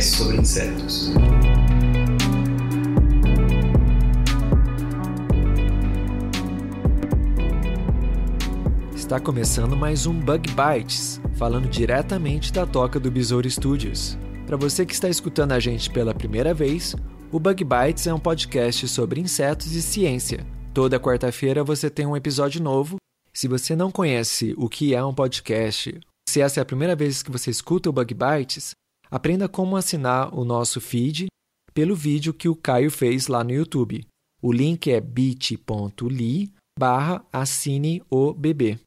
podcast sobre insetos. Está começando mais um Bug Bites, falando diretamente da toca do Besouro Studios. Para você que está escutando a gente pela primeira vez, o Bug Bites é um podcast sobre insetos e ciência. Toda quarta-feira você tem um episódio novo. Se você não conhece o que é um podcast, se essa é a primeira vez que você escuta o Bug Bites, aprenda como assinar o nosso feed pelo vídeo que o Caio fez lá no YouTube. O link é bit.ly barra assine o bebê.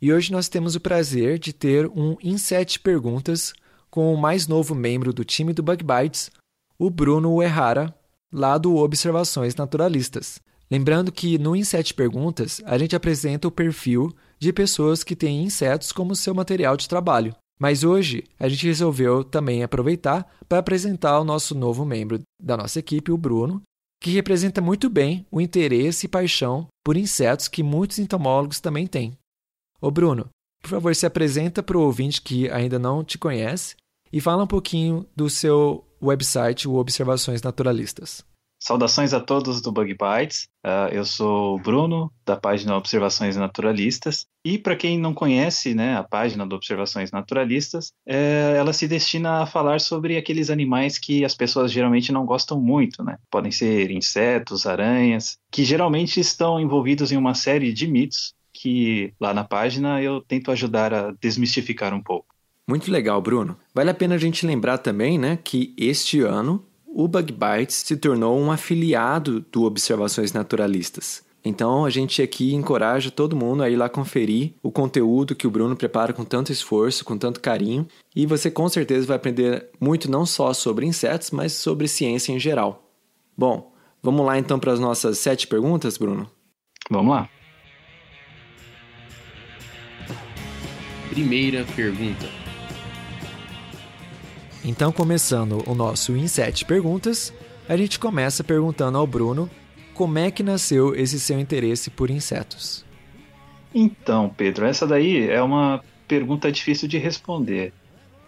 E hoje nós temos o prazer de ter um em sete perguntas com o mais novo membro do time do Bug Bites, o Bruno Uehara, lá do Observações Naturalistas. Lembrando que no Em Sete Perguntas a gente apresenta o perfil de pessoas que têm insetos como seu material de trabalho. Mas hoje a gente resolveu também aproveitar para apresentar o nosso novo membro da nossa equipe, o Bruno, que representa muito bem o interesse e paixão por insetos que muitos entomólogos também têm. Ô Bruno, por favor, se apresenta para o ouvinte que ainda não te conhece e fala um pouquinho do seu website, o Observações Naturalistas. Saudações a todos do Bug Bites. Uh, eu sou o Bruno, da página Observações Naturalistas. E para quem não conhece né, a página do Observações Naturalistas, é, ela se destina a falar sobre aqueles animais que as pessoas geralmente não gostam muito. Né? Podem ser insetos, aranhas, que geralmente estão envolvidos em uma série de mitos que lá na página eu tento ajudar a desmistificar um pouco. Muito legal, Bruno. Vale a pena a gente lembrar também né, que este ano o Bug Bites se tornou um afiliado do Observações Naturalistas. Então a gente aqui encoraja todo mundo a ir lá conferir o conteúdo que o Bruno prepara com tanto esforço, com tanto carinho, e você com certeza vai aprender muito não só sobre insetos, mas sobre ciência em geral. Bom, vamos lá então para as nossas sete perguntas, Bruno? Vamos lá. Primeira pergunta. Então, começando o nosso Em Sete Perguntas, a gente começa perguntando ao Bruno como é que nasceu esse seu interesse por insetos. Então, Pedro, essa daí é uma pergunta difícil de responder.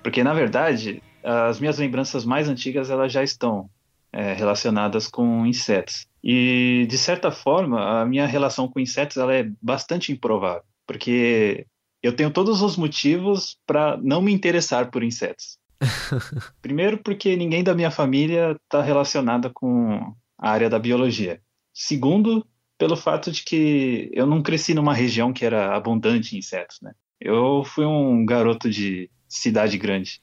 Porque, na verdade, as minhas lembranças mais antigas elas já estão é, relacionadas com insetos. E, de certa forma, a minha relação com insetos ela é bastante improvável. Porque eu tenho todos os motivos para não me interessar por insetos. Primeiro, porque ninguém da minha família está relacionada com a área da biologia. Segundo, pelo fato de que eu não cresci numa região que era abundante em insetos, né? Eu fui um garoto de cidade grande.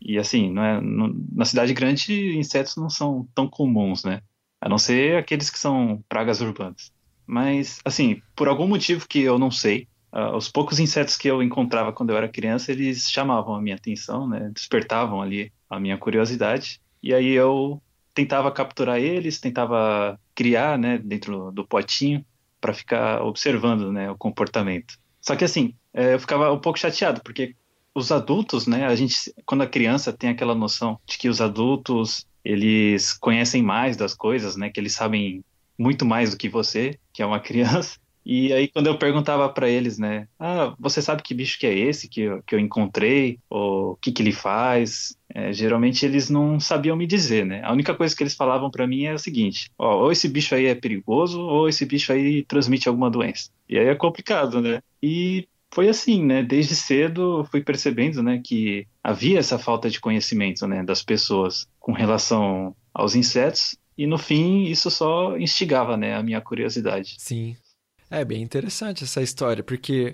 E assim, não é, não, na cidade grande, insetos não são tão comuns, né? A não ser aqueles que são pragas urbanas. Mas, assim, por algum motivo que eu não sei, Uh, os poucos insetos que eu encontrava quando eu era criança, eles chamavam a minha atenção, né? Despertavam ali a minha curiosidade. E aí eu tentava capturar eles, tentava criar, né, dentro do potinho para ficar observando, né, o comportamento. Só que assim, é, eu ficava um pouco chateado porque os adultos, né, a gente quando a criança tem aquela noção de que os adultos eles conhecem mais das coisas, né, que eles sabem muito mais do que você, que é uma criança. E aí, quando eu perguntava para eles, né? Ah, você sabe que bicho que é esse que eu, que eu encontrei? Ou o que, que ele faz? É, geralmente eles não sabiam me dizer, né? A única coisa que eles falavam para mim é o seguinte: ó, ou esse bicho aí é perigoso, ou esse bicho aí transmite alguma doença. E aí é complicado, né? E foi assim, né? Desde cedo fui percebendo, né, que havia essa falta de conhecimento, né, das pessoas com relação aos insetos. E no fim, isso só instigava, né, a minha curiosidade. Sim, é bem interessante essa história, porque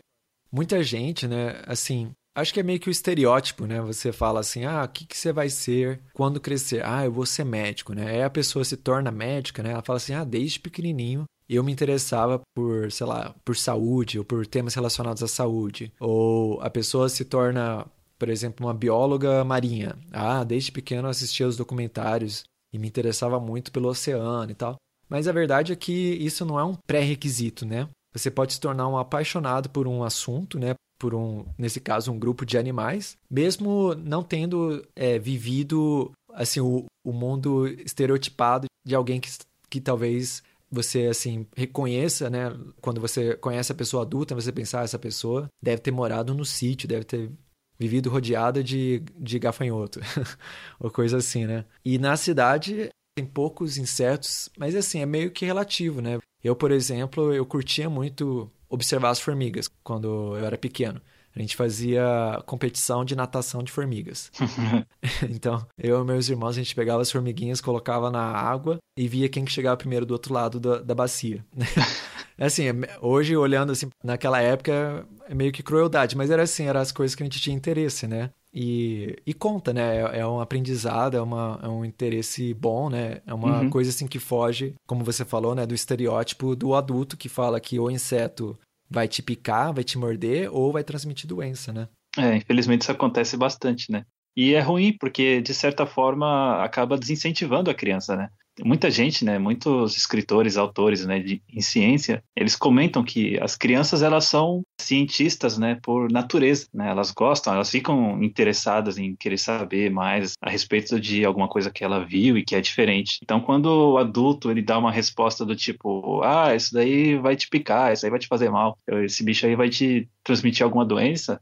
muita gente, né, assim, acho que é meio que o estereótipo, né? Você fala assim, ah, o que, que você vai ser quando crescer? Ah, eu vou ser médico, né? Aí a pessoa se torna médica, né? Ela fala assim, ah, desde pequenininho eu me interessava por, sei lá, por saúde ou por temas relacionados à saúde. Ou a pessoa se torna por exemplo, uma bióloga marinha. Ah, desde pequeno eu assistia os documentários e me interessava muito pelo oceano e tal. Mas a verdade é que isso não é um pré-requisito, né? Você pode se tornar um apaixonado por um assunto, né? Por um, nesse caso, um grupo de animais, mesmo não tendo é, vivido assim o, o mundo estereotipado de alguém que, que talvez você assim reconheça, né? Quando você conhece a pessoa adulta, você pensar ah, essa pessoa deve ter morado no sítio, deve ter vivido rodeada de, de gafanhoto, ou coisa assim, né? E na cidade tem poucos insetos, mas assim, é meio que relativo, né? Eu, por exemplo, eu curtia muito observar as formigas quando eu era pequeno. A gente fazia competição de natação de formigas. então, eu e meus irmãos, a gente pegava as formiguinhas, colocava na água e via quem que chegava primeiro do outro lado da, da bacia. Assim, é, hoje olhando assim, naquela época é meio que crueldade, mas era assim, eram as coisas que a gente tinha interesse, né? E, e conta, né? É, é, um aprendizado, é, uma, é um interesse bom, né? É uma uhum. coisa assim que foge, como você falou, né? Do estereótipo do adulto que fala que o inseto vai te picar, vai te morder ou vai transmitir doença, né? É, infelizmente isso acontece bastante, né? E é ruim porque, de certa forma, acaba desincentivando a criança, né? Muita gente, né, muitos escritores, autores, né, de, em ciência, eles comentam que as crianças elas são cientistas, né, por natureza, né, elas gostam, elas ficam interessadas em querer saber mais a respeito de alguma coisa que ela viu e que é diferente. Então, quando o adulto ele dá uma resposta do tipo, ah, isso daí vai te picar, isso aí vai te fazer mal, esse bicho aí vai te transmitir alguma doença,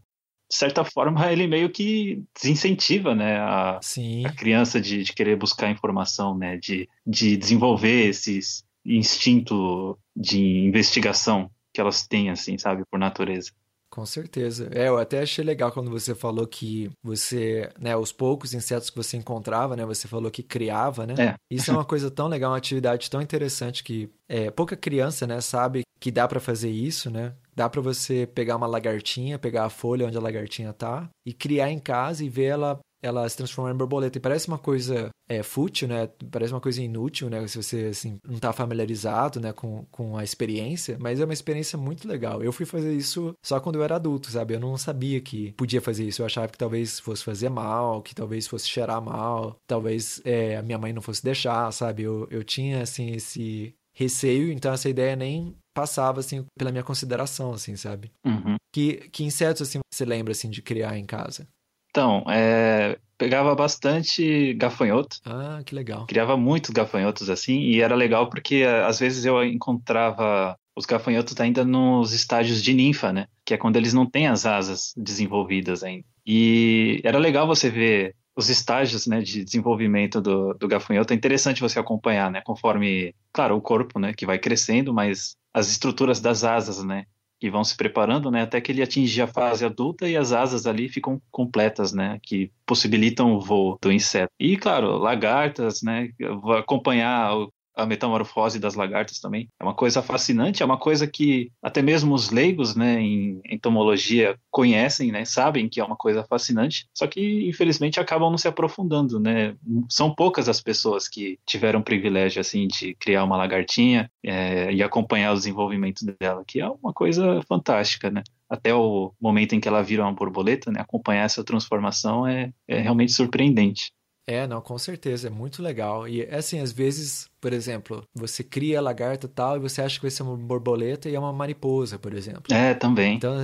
de certa forma, ele meio que desincentiva né, a, a criança de, de, querer buscar informação, né, de, de desenvolver esse instinto de investigação que elas têm, assim, sabe, por natureza. Com certeza. É, eu até achei legal quando você falou que você, né, os poucos insetos que você encontrava, né, você falou que criava, né? É. Isso é uma coisa tão legal, uma atividade tão interessante que é, pouca criança, né, sabe que dá para fazer isso, né? Dá para você pegar uma lagartinha, pegar a folha onde a lagartinha tá e criar em casa e ver ela ela se transformar em borboleta. E parece uma coisa é, fútil, né? Parece uma coisa inútil, né? Se você assim, não está familiarizado né? com, com a experiência, mas é uma experiência muito legal. Eu fui fazer isso só quando eu era adulto, sabe? Eu não sabia que podia fazer isso. Eu achava que talvez fosse fazer mal, que talvez fosse cheirar mal, talvez é, a minha mãe não fosse deixar, sabe? Eu, eu tinha, assim, esse receio, então essa ideia nem passava, assim, pela minha consideração, assim, sabe? Uhum. Que, que insetos, assim, você lembra, assim, de criar em casa? Então, é, pegava bastante gafanhoto. Ah, que legal. Criava muitos gafanhotos, assim, e era legal porque às vezes eu encontrava os gafanhotos ainda nos estágios de ninfa, né? Que é quando eles não têm as asas desenvolvidas ainda. E era legal você ver os estágios né, de desenvolvimento do, do gafanhoto. É interessante você acompanhar, né? Conforme, claro, o corpo, né? Que vai crescendo, mas as estruturas das asas, né? Que vão se preparando, né? Até que ele atinge a fase adulta e as asas ali ficam completas, né? Que possibilitam o voo do inseto. E, claro, lagartas, né? acompanhar o a metamorfose das lagartas também. É uma coisa fascinante, é uma coisa que até mesmo os leigos, né, em entomologia conhecem, né, sabem que é uma coisa fascinante, só que infelizmente acabam não se aprofundando, né. São poucas as pessoas que tiveram o privilégio assim de criar uma lagartinha é, e acompanhar o desenvolvimento dela, que é uma coisa fantástica, né até o momento em que ela vira uma borboleta, né, acompanhar essa transformação é, é realmente surpreendente. É, não, com certeza, é muito legal. E assim, às vezes, por exemplo, você cria a lagarta e tal, e você acha que vai ser uma borboleta e é uma mariposa, por exemplo. É, também. Então,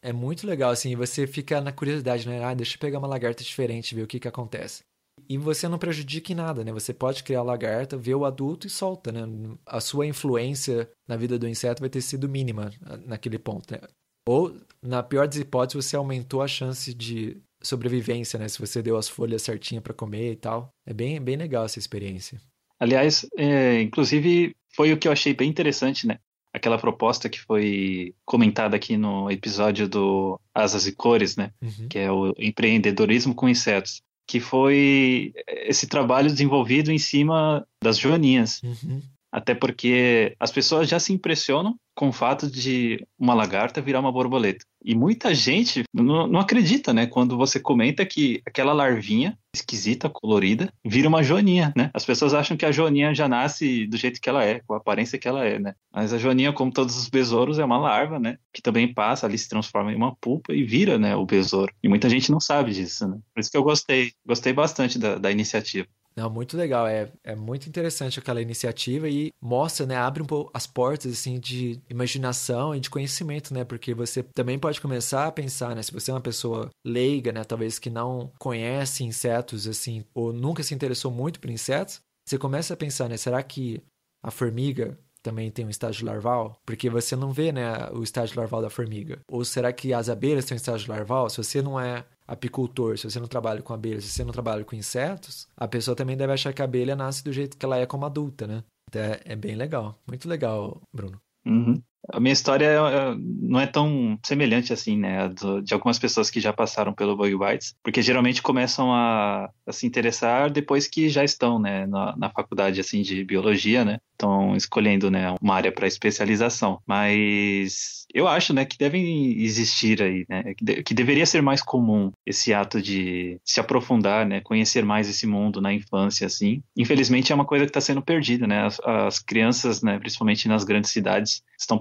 é muito legal, assim, você fica na curiosidade, né? Ah, deixa eu pegar uma lagarta diferente, ver o que que acontece. E você não prejudica em nada, né? Você pode criar a lagarta, ver o adulto e solta, né? A sua influência na vida do inseto vai ter sido mínima naquele ponto, né? Ou, na pior das hipóteses, você aumentou a chance de sobrevivência, né? Se você deu as folhas certinha para comer e tal. É bem, bem legal essa experiência. Aliás, é, inclusive foi o que eu achei bem interessante, né? Aquela proposta que foi comentada aqui no episódio do Asas e Cores, né? Uhum. Que é o empreendedorismo com insetos. Que foi esse trabalho desenvolvido em cima das joaninhas. Uhum. Até porque as pessoas já se impressionam com o fato de uma lagarta virar uma borboleta. E muita gente não, não, acredita, né? Quando você comenta que aquela larvinha esquisita, colorida, vira uma joaninha, né? As pessoas acham que a joaninha já nasce do jeito que ela é, com a aparência que ela é, né? Mas a joaninha, como todos os besouros, é uma larva, né? Que também passa, ali se transforma em uma pupa e vira, né? O besouro. E muita gente não sabe disso, né? Por isso que eu gostei, gostei bastante da, da iniciativa. Não, muito legal. É, é muito interessante aquela iniciativa e mostra, né? Abre um pouco as portas, assim, de imaginação e de conhecimento, né? Porque você também pode começar a pensar, né? Se você é uma pessoa leiga, né? Talvez que não conhece insetos, assim, ou nunca se interessou muito por insetos, você começa a pensar, né? Será que a formiga também tem um estágio larval? Porque você não vê, né, o estágio larval da formiga. Ou será que as abelhas têm um estágio larval? Se você não é apicultor, se você não trabalha com abelhas, se você não trabalha com insetos, a pessoa também deve achar que a abelha nasce do jeito que ela é como adulta, né? Então é, é bem legal. Muito legal, Bruno. Uhum. A minha história é, não é tão semelhante assim, né, de algumas pessoas que já passaram pelo Bug Bites, porque geralmente começam a, a se interessar depois que já estão, né, na, na faculdade, assim, de biologia, né, estão escolhendo, né, uma área para especialização. Mas eu acho, né, que devem existir aí, né, que, de, que, deveria ser mais comum esse ato de se aprofundar, né, conhecer mais esse mundo na infância, assim. Infelizmente é uma coisa que está sendo perdida, né, as, as crianças, né, principalmente nas grandes cidades, estão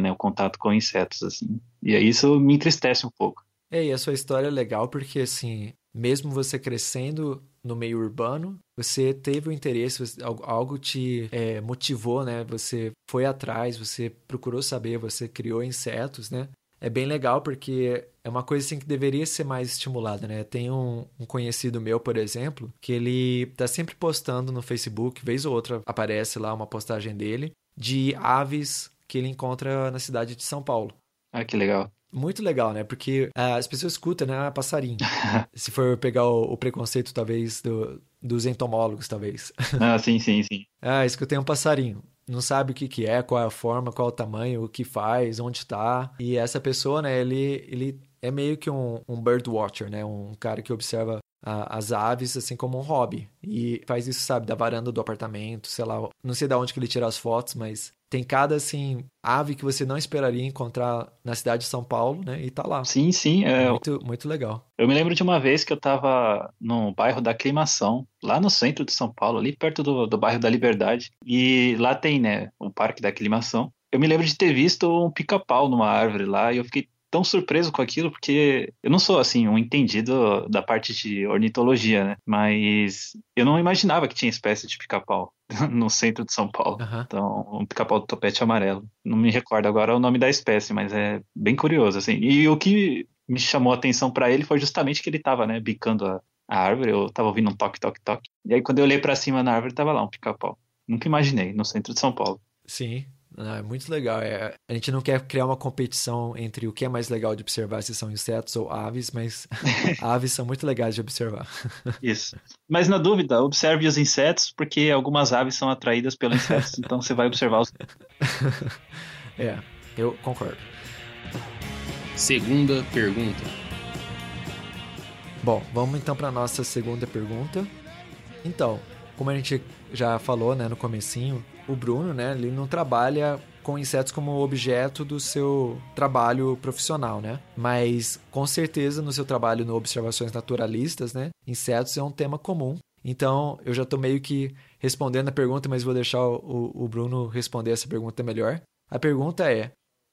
né, o contato com insetos, assim. E aí isso me entristece um pouco. É, e a sua história é legal porque, assim, mesmo você crescendo no meio urbano, você teve o interesse, algo te é, motivou, né? Você foi atrás, você procurou saber, você criou insetos, né? É bem legal porque é uma coisa assim que deveria ser mais estimulada, né? Tem um, um conhecido meu, por exemplo, que ele tá sempre postando no Facebook, vez ou outra aparece lá uma postagem dele, de aves que ele encontra na cidade de São Paulo. Ah, que legal. Muito legal, né? Porque uh, as pessoas escutam, né? Ah, passarinho. Se for pegar o, o preconceito, talvez, do, dos entomólogos, talvez. Ah, sim, sim, sim. ah, escutei um passarinho. Não sabe o que, que é, qual é a forma, qual é o tamanho, o que faz, onde está. E essa pessoa, né? Ele, ele é meio que um, um bird watcher, né? Um cara que observa as aves assim como um hobby. E faz isso, sabe, da varanda do apartamento, sei lá. Não sei de onde que ele tira as fotos, mas tem cada, assim, ave que você não esperaria encontrar na cidade de São Paulo, né? E tá lá. Sim, sim. É... Muito, muito legal. Eu me lembro de uma vez que eu tava no bairro da Aclimação, lá no centro de São Paulo, ali perto do, do bairro da Liberdade. E lá tem, né, o Parque da Aclimação. Eu me lembro de ter visto um pica-pau numa árvore lá e eu fiquei tão surpreso com aquilo, porque eu não sou, assim, um entendido da parte de ornitologia, né? Mas eu não imaginava que tinha espécie de pica-pau no centro de São Paulo. Uhum. Então, um pica-pau do topete amarelo. Não me recordo agora o nome da espécie, mas é bem curioso, assim. E o que me chamou a atenção para ele foi justamente que ele estava, né, bicando a, a, árvore, eu estava ouvindo um toque, toque, toque. E aí quando eu olhei para cima na árvore, tava lá um pica-pau. Nunca imaginei, no centro de São Paulo. Sim, é muito legal. É, a gente não quer criar uma competição entre o que é mais legal de observar, se são insetos ou aves, mas aves são muito legais de observar. Isso. Mas na dúvida, observe os insetos, porque algumas aves são atraídas pelos insetos, então você vai observar os. é, eu concordo. Segunda pergunta. Bom, vamos então para nossa segunda pergunta. Então, como a gente já falou, né, no comecinho, o Bruno, né, ele não trabalha com insetos como objeto do seu trabalho profissional, né? Mas com certeza no seu trabalho no observações naturalistas, né, insetos é um tema comum. Então eu já estou meio que respondendo a pergunta, mas vou deixar o, o Bruno responder essa pergunta melhor. A pergunta é: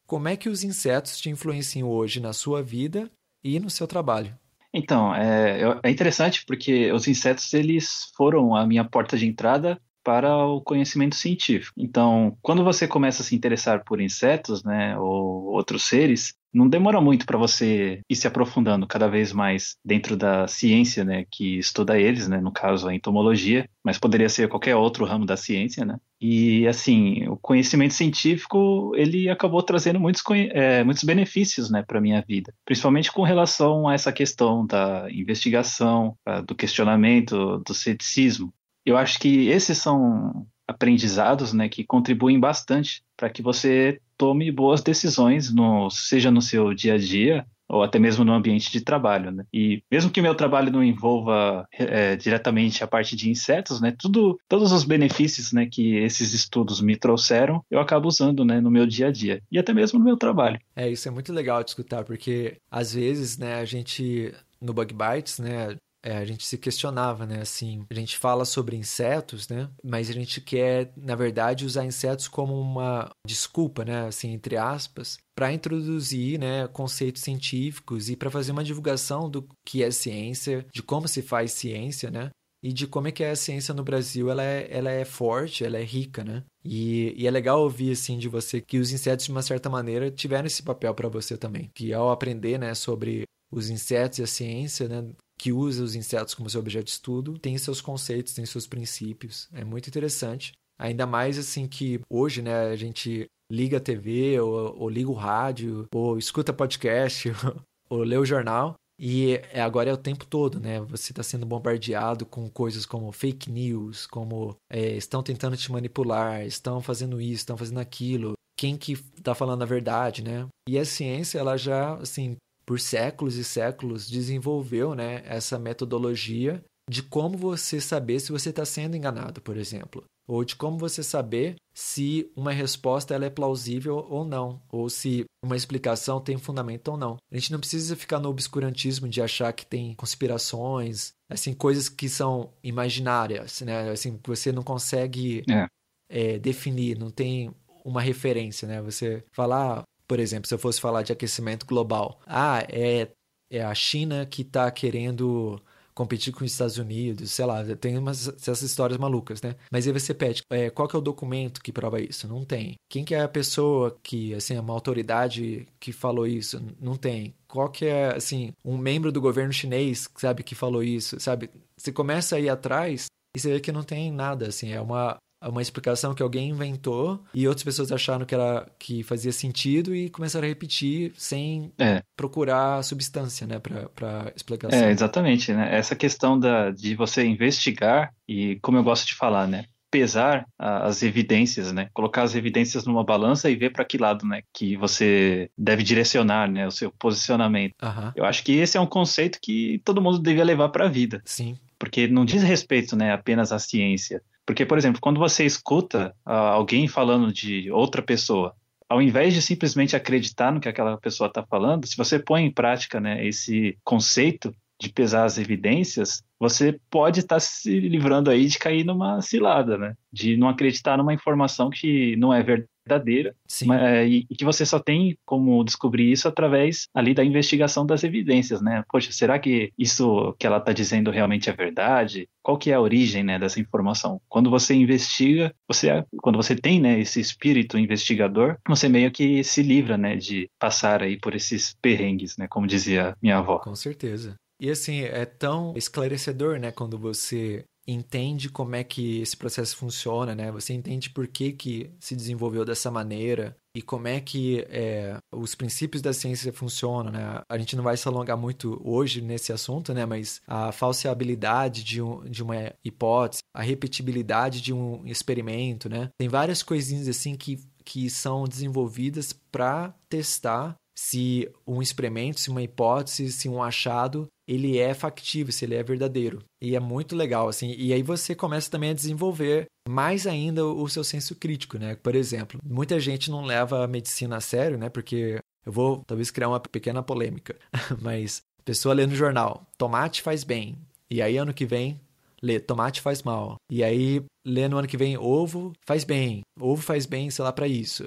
como é que os insetos te influenciam hoje na sua vida e no seu trabalho? Então, é, é interessante porque os insetos eles foram a minha porta de entrada para o conhecimento científico. Então, quando você começa a se interessar por insetos, né, ou outros seres, não demora muito para você ir se aprofundando cada vez mais dentro da ciência, né, que estuda eles, né, no caso a entomologia, mas poderia ser qualquer outro ramo da ciência, né. E assim, o conhecimento científico ele acabou trazendo muitos, é, muitos benefícios, né, para minha vida, principalmente com relação a essa questão da investigação, do questionamento, do ceticismo. Eu acho que esses são aprendizados né, que contribuem bastante para que você tome boas decisões, no, seja no seu dia a dia ou até mesmo no ambiente de trabalho, né? E mesmo que o meu trabalho não envolva é, diretamente a parte de insetos, né? Tudo, todos os benefícios, né, que esses estudos me trouxeram, eu acabo usando, né, no meu dia a dia e até mesmo no meu trabalho. É, isso é muito legal de escutar, porque às vezes, né, a gente no Bug Bites, né, é, a gente se questionava, né? Assim, a gente fala sobre insetos, né? Mas a gente quer, na verdade, usar insetos como uma desculpa, né? Assim, entre aspas, para introduzir, né, conceitos científicos e para fazer uma divulgação do que é ciência, de como se faz ciência, né? E de como é que a ciência no Brasil, ela é, ela é forte, ela é rica, né? E, e é legal ouvir, assim, de você que os insetos, de uma certa maneira, tiveram esse papel para você também. Que ao aprender, né, sobre os insetos e a ciência, né, que usa os insetos como seu objeto de estudo, tem seus conceitos, tem seus princípios. É muito interessante. Ainda mais assim que hoje, né, a gente liga a TV ou, ou liga o rádio, ou escuta podcast, ou lê o jornal. E é, agora é o tempo todo, né? Você está sendo bombardeado com coisas como fake news, como é, estão tentando te manipular, estão fazendo isso, estão fazendo aquilo. Quem que está falando a verdade, né? E a ciência, ela já, assim, por séculos e séculos, desenvolveu né, essa metodologia de como você saber se você está sendo enganado, por exemplo. Ou de como você saber se uma resposta ela é plausível ou não, ou se uma explicação tem fundamento ou não. A gente não precisa ficar no obscurantismo de achar que tem conspirações, assim, coisas que são imaginárias, né? Assim, que você não consegue é. É, definir, não tem uma referência, né? Você falar, por exemplo, se eu fosse falar de aquecimento global, ah, é, é a China que está querendo competir com os Estados Unidos, sei lá, tem umas, essas histórias malucas, né? Mas aí você pede, é, qual que é o documento que prova isso? Não tem. Quem que é a pessoa que, assim, é uma autoridade que falou isso? Não tem. Qual que é, assim, um membro do governo chinês, sabe, que falou isso, sabe? Você começa a ir atrás e você vê que não tem nada, assim, é uma uma explicação que alguém inventou e outras pessoas acharam que era que fazia sentido e começaram a repetir sem é. procurar substância, né, para explicação. É, exatamente, né? Essa questão da, de você investigar e como eu gosto de falar, né, pesar as evidências, né? Colocar as evidências numa balança e ver para que lado, né, que você deve direcionar, né, o seu posicionamento. Uhum. Eu acho que esse é um conceito que todo mundo devia levar para a vida. Sim. Porque não diz respeito, né, apenas à ciência, porque, por exemplo, quando você escuta uh, alguém falando de outra pessoa, ao invés de simplesmente acreditar no que aquela pessoa está falando, se você põe em prática né, esse conceito de pesar as evidências, você pode estar tá se livrando aí de cair numa cilada, né? De não acreditar numa informação que não é verdade verdadeira mas, é, e, e, que você só tem como descobrir isso através ali da investigação das evidências, né? Poxa, será que isso que ela está dizendo realmente é verdade? Qual que é a origem, né, dessa informação? Quando você investiga, você, quando você tem, né, esse espírito investigador, você meio que se livra, né, de passar aí por esses perrengues, né, como dizia minha avó. Com certeza. E assim, é tão esclarecedor, né, quando você entende como é que esse processo funciona, né? Você entende por que, que se desenvolveu dessa maneira e como é que é, os princípios da ciência funcionam, né? A gente não vai se alongar muito hoje nesse assunto, né? Mas a falseabilidade de, um, de uma hipótese, a repetibilidade de um experimento, né? Tem várias coisinhas assim que, que são desenvolvidas para testar se um experimento, se uma hipótese, se um achado ele é factível, se ele é verdadeiro. E é muito legal, assim. E aí você começa também a desenvolver mais ainda o seu senso crítico, né? Por exemplo, muita gente não leva a medicina a sério, né? Porque eu vou talvez criar uma pequena polêmica, mas pessoa lê no jornal, tomate faz bem. E aí ano que vem lê tomate faz mal. E aí lê no ano que vem ovo faz bem. Ovo faz bem, sei lá, para isso.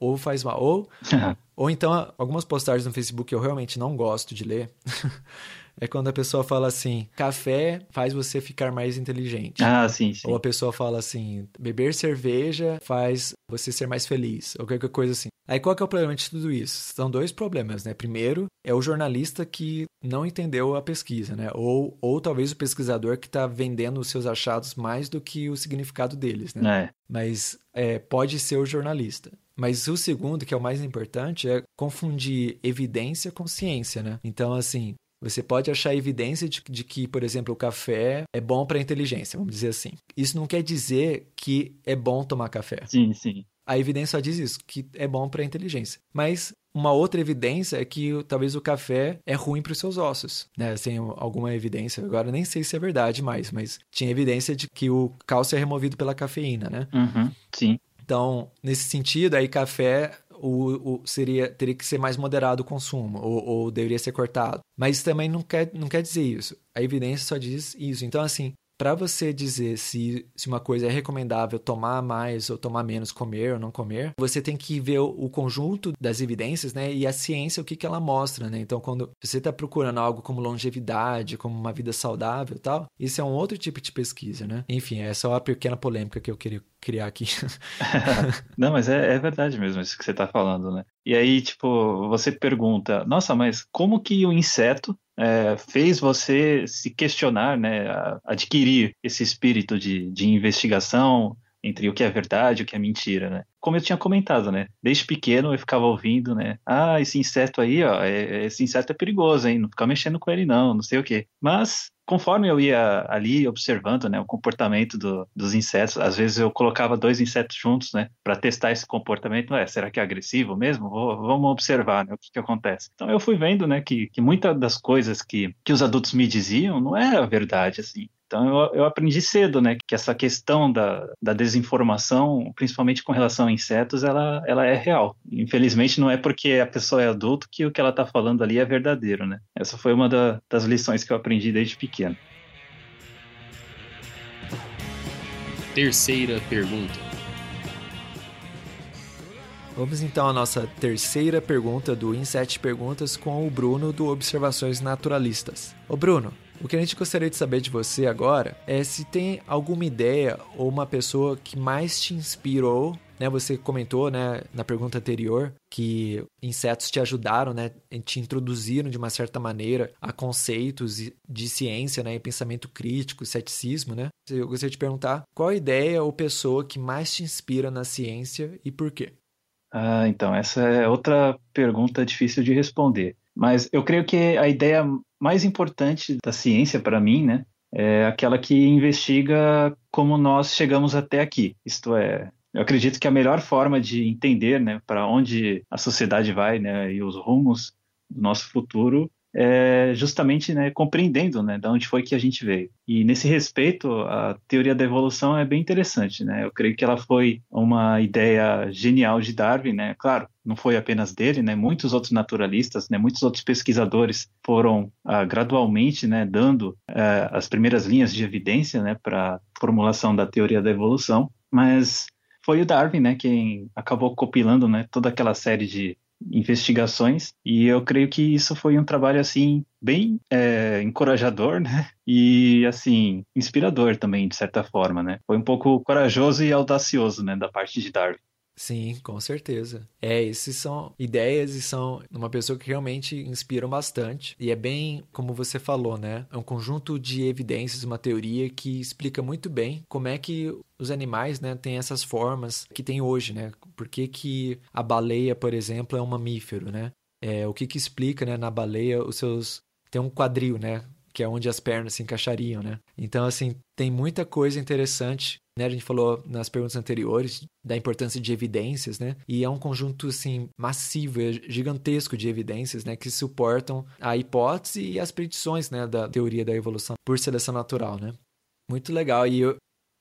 Ovo faz mal. Ou, ou então algumas postagens no Facebook que eu realmente não gosto de ler. é quando a pessoa fala assim: café faz você ficar mais inteligente. Ah, sim, sim. Ou a pessoa fala assim: beber cerveja faz você ser mais feliz. Ou qualquer coisa assim. Aí qual que é o problema de tudo isso? São dois problemas, né? Primeiro, é o jornalista que não entendeu a pesquisa, né? Ou, ou talvez o pesquisador que está vendendo os seus achados mais do que o significado deles, né? É. Mas é, pode ser o jornalista. Mas o segundo, que é o mais importante, é confundir evidência com ciência, né? Então, assim, você pode achar evidência de, de que, por exemplo, o café é bom para a inteligência, vamos dizer assim. Isso não quer dizer que é bom tomar café. Sim, sim. A evidência só diz isso, que é bom para a inteligência. Mas uma outra evidência é que talvez o café é ruim para os seus ossos, né? Tem alguma evidência, agora nem sei se é verdade mais, mas tinha evidência de que o cálcio é removido pela cafeína, né? Uhum, sim. Então, nesse sentido, aí café o, o, seria, teria que ser mais moderado o consumo, ou, ou, deveria ser cortado. Mas também não quer, não quer dizer isso. A evidência só diz isso. Então, assim, para você dizer se, se uma coisa é recomendável tomar mais ou tomar menos, comer ou não comer, você tem que ver o, o conjunto das evidências, né? E a ciência, o que, que ela mostra, né? Então, quando você está procurando algo como longevidade, como uma vida saudável tal, isso é um outro tipo de pesquisa, né? Enfim, é só uma pequena polêmica que eu queria criar aqui. não, mas é, é verdade mesmo isso que você está falando, né? E aí, tipo, você pergunta, nossa, mas como que o inseto é, fez você se questionar, né, adquirir esse espírito de, de investigação entre o que é verdade e o que é mentira, né? Como eu tinha comentado, né? Desde pequeno eu ficava ouvindo, né? Ah, esse inseto aí, ó, é, esse inseto é perigoso, hein? Não fica mexendo com ele não, não sei o quê. Mas conforme eu ia ali observando né, o comportamento do, dos insetos, às vezes eu colocava dois insetos juntos, né, para testar esse comportamento. É, será que é agressivo mesmo? Vou, vamos observar né, o que, que acontece. Então eu fui vendo né, que, que muitas das coisas que, que os adultos me diziam não era verdade, assim. Então eu, eu, aprendi cedo, né, que essa questão da, da desinformação, principalmente com relação a insetos, ela, ela é real. Infelizmente não é porque a pessoa é adulto que o que ela está falando ali é verdadeiro, né. Essa foi uma da, das lições que eu aprendi desde pequeno. Terceira pergunta. Vamos então à nossa terceira pergunta do Em Sete Perguntas com o Bruno do Observações Naturalistas. Ô Bruno, o que a gente gostaria de saber de você agora é se tem alguma ideia ou uma pessoa que mais te inspirou né, você comentou, né, na pergunta anterior que insetos te ajudaram, né, te introduziram de uma certa maneira a conceitos de ciência, né, e pensamento crítico, ceticismo, né? Eu gostaria de perguntar qual a ideia ou pessoa que mais te inspira na ciência e por quê? Ah, então essa é outra pergunta difícil de responder. Mas eu creio que a ideia mais importante da ciência para mim, né, é aquela que investiga como nós chegamos até aqui. Isto é, eu acredito que a melhor forma de entender, né, para onde a sociedade vai, né, e os rumos do nosso futuro é, justamente né, compreendendo né, de onde foi que a gente veio. E nesse respeito, a teoria da evolução é bem interessante. Né? Eu creio que ela foi uma ideia genial de Darwin. Né? Claro, não foi apenas dele, né? muitos outros naturalistas, né? muitos outros pesquisadores foram ah, gradualmente né, dando ah, as primeiras linhas de evidência né, para a formulação da teoria da evolução. Mas foi o Darwin, né, quem acabou compilando, né, toda aquela série de investigações e eu creio que isso foi um trabalho assim bem é, encorajador, né? E assim inspirador também de certa forma, né? Foi um pouco corajoso e audacioso, né, da parte de Darwin. Sim, com certeza. É, esses são ideias e são uma pessoa que realmente inspiram bastante. E é bem, como você falou, né? É um conjunto de evidências, uma teoria que explica muito bem como é que os animais, né, têm essas formas que tem hoje, né? Por que, que a baleia, por exemplo, é um mamífero, né? É, o que que explica, né, na baleia os seus tem um quadril, né? que é onde as pernas se encaixariam, né? Então, assim, tem muita coisa interessante, né? A gente falou nas perguntas anteriores da importância de evidências, né? E é um conjunto, assim, massivo, é gigantesco de evidências, né? Que suportam a hipótese e as predições, né? Da teoria da evolução por seleção natural, né? Muito legal. E eu,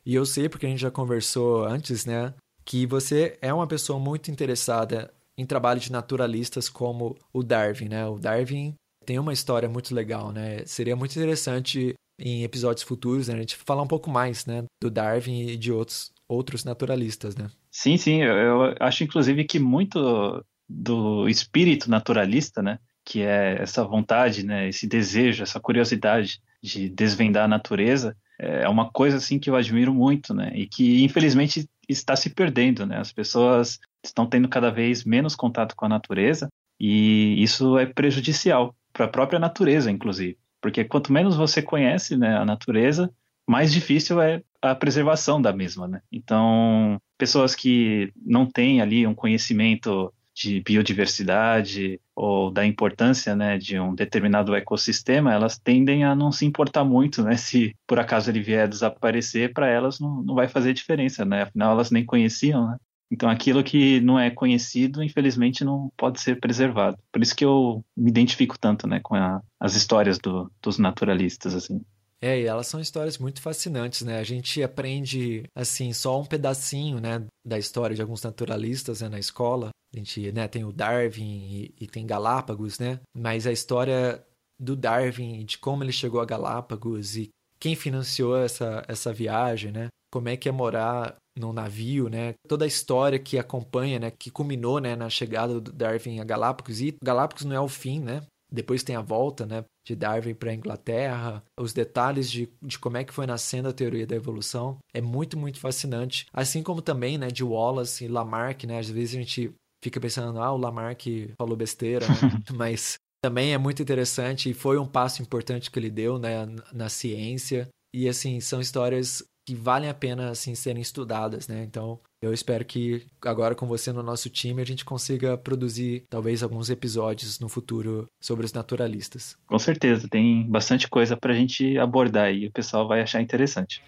e eu sei, porque a gente já conversou antes, né? Que você é uma pessoa muito interessada em trabalho de naturalistas como o Darwin, né? O Darwin tem uma história muito legal, né? Seria muito interessante em episódios futuros né, a gente falar um pouco mais, né, do Darwin e de outros outros naturalistas, né? Sim, sim, eu, acho inclusive que muito do espírito naturalista, né, que é essa vontade, né, esse desejo, essa curiosidade de desvendar a natureza, é uma coisa assim que eu admiro muito, né, e que infelizmente está se perdendo, né? As pessoas estão tendo cada vez menos contato com a natureza e isso é prejudicial para a própria natureza, inclusive. Porque quanto menos você conhece né, a natureza, mais difícil é a preservação da mesma. Né? Então, pessoas que não têm ali um conhecimento de biodiversidade ou da importância né, de um determinado ecossistema, elas tendem a não se importar muito, né? Se por acaso ele vier desaparecer, para elas não, não vai fazer diferença, né? Afinal, elas nem conheciam, né? Então, aquilo que não é conhecido, infelizmente, não pode ser preservado. Por isso que eu me identifico tanto, né, com a, as histórias do, dos naturalistas, assim. É, e elas são histórias muito fascinantes, né? A gente aprende, assim, só um pedacinho, né, da história de alguns naturalistas né, na escola. A gente, né, tem o Darwin e, e tem Galápagos, né? Mas a história do Darwin, de como ele chegou a Galápagos e quem financiou essa, essa viagem, né? Como é que é morar num navio, né? Toda a história que acompanha, né? Que culminou, né? Na chegada do Darwin a Galápagos. E Galápagos não é o fim, né? Depois tem a volta, né, de Darwin para a Inglaterra, os detalhes de, de como é que foi nascendo a teoria da evolução é muito, muito fascinante. Assim como também, né, de Wallace e Lamarck, né, às vezes a gente fica pensando, ah, o Lamarck falou besteira, né? mas também é muito interessante e foi um passo importante que ele deu, né, na ciência. E assim, são histórias que valem a pena assim serem estudadas, né? Então, eu espero que agora com você no nosso time a gente consiga produzir talvez alguns episódios no futuro sobre os naturalistas. Com certeza, tem bastante coisa para a gente abordar e o pessoal vai achar interessante.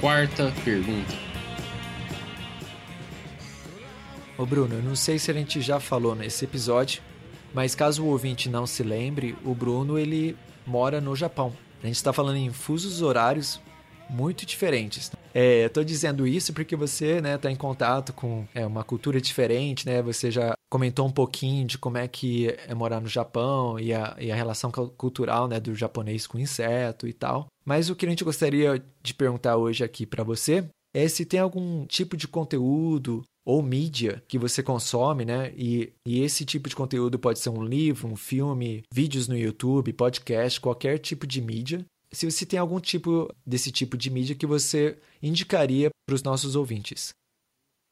Quarta pergunta. Ô Bruno, eu não sei se a gente já falou nesse episódio, mas caso o ouvinte não se lembre, o Bruno ele mora no Japão. A gente está falando em fusos horários muito diferentes. É, dizendo isso porque você, né, tá em contato com é, uma cultura diferente, né? Você já comentou um pouquinho de como é que é morar no Japão e a, e a relação cultural, né, do japonês com inseto e tal. Mas o que a gente gostaria de perguntar hoje aqui para você é se tem algum tipo de conteúdo ou mídia que você consome, né? E, e esse tipo de conteúdo pode ser um livro, um filme, vídeos no YouTube, podcast, qualquer tipo de mídia. Se você tem algum tipo desse tipo de mídia que você indicaria para os nossos ouvintes.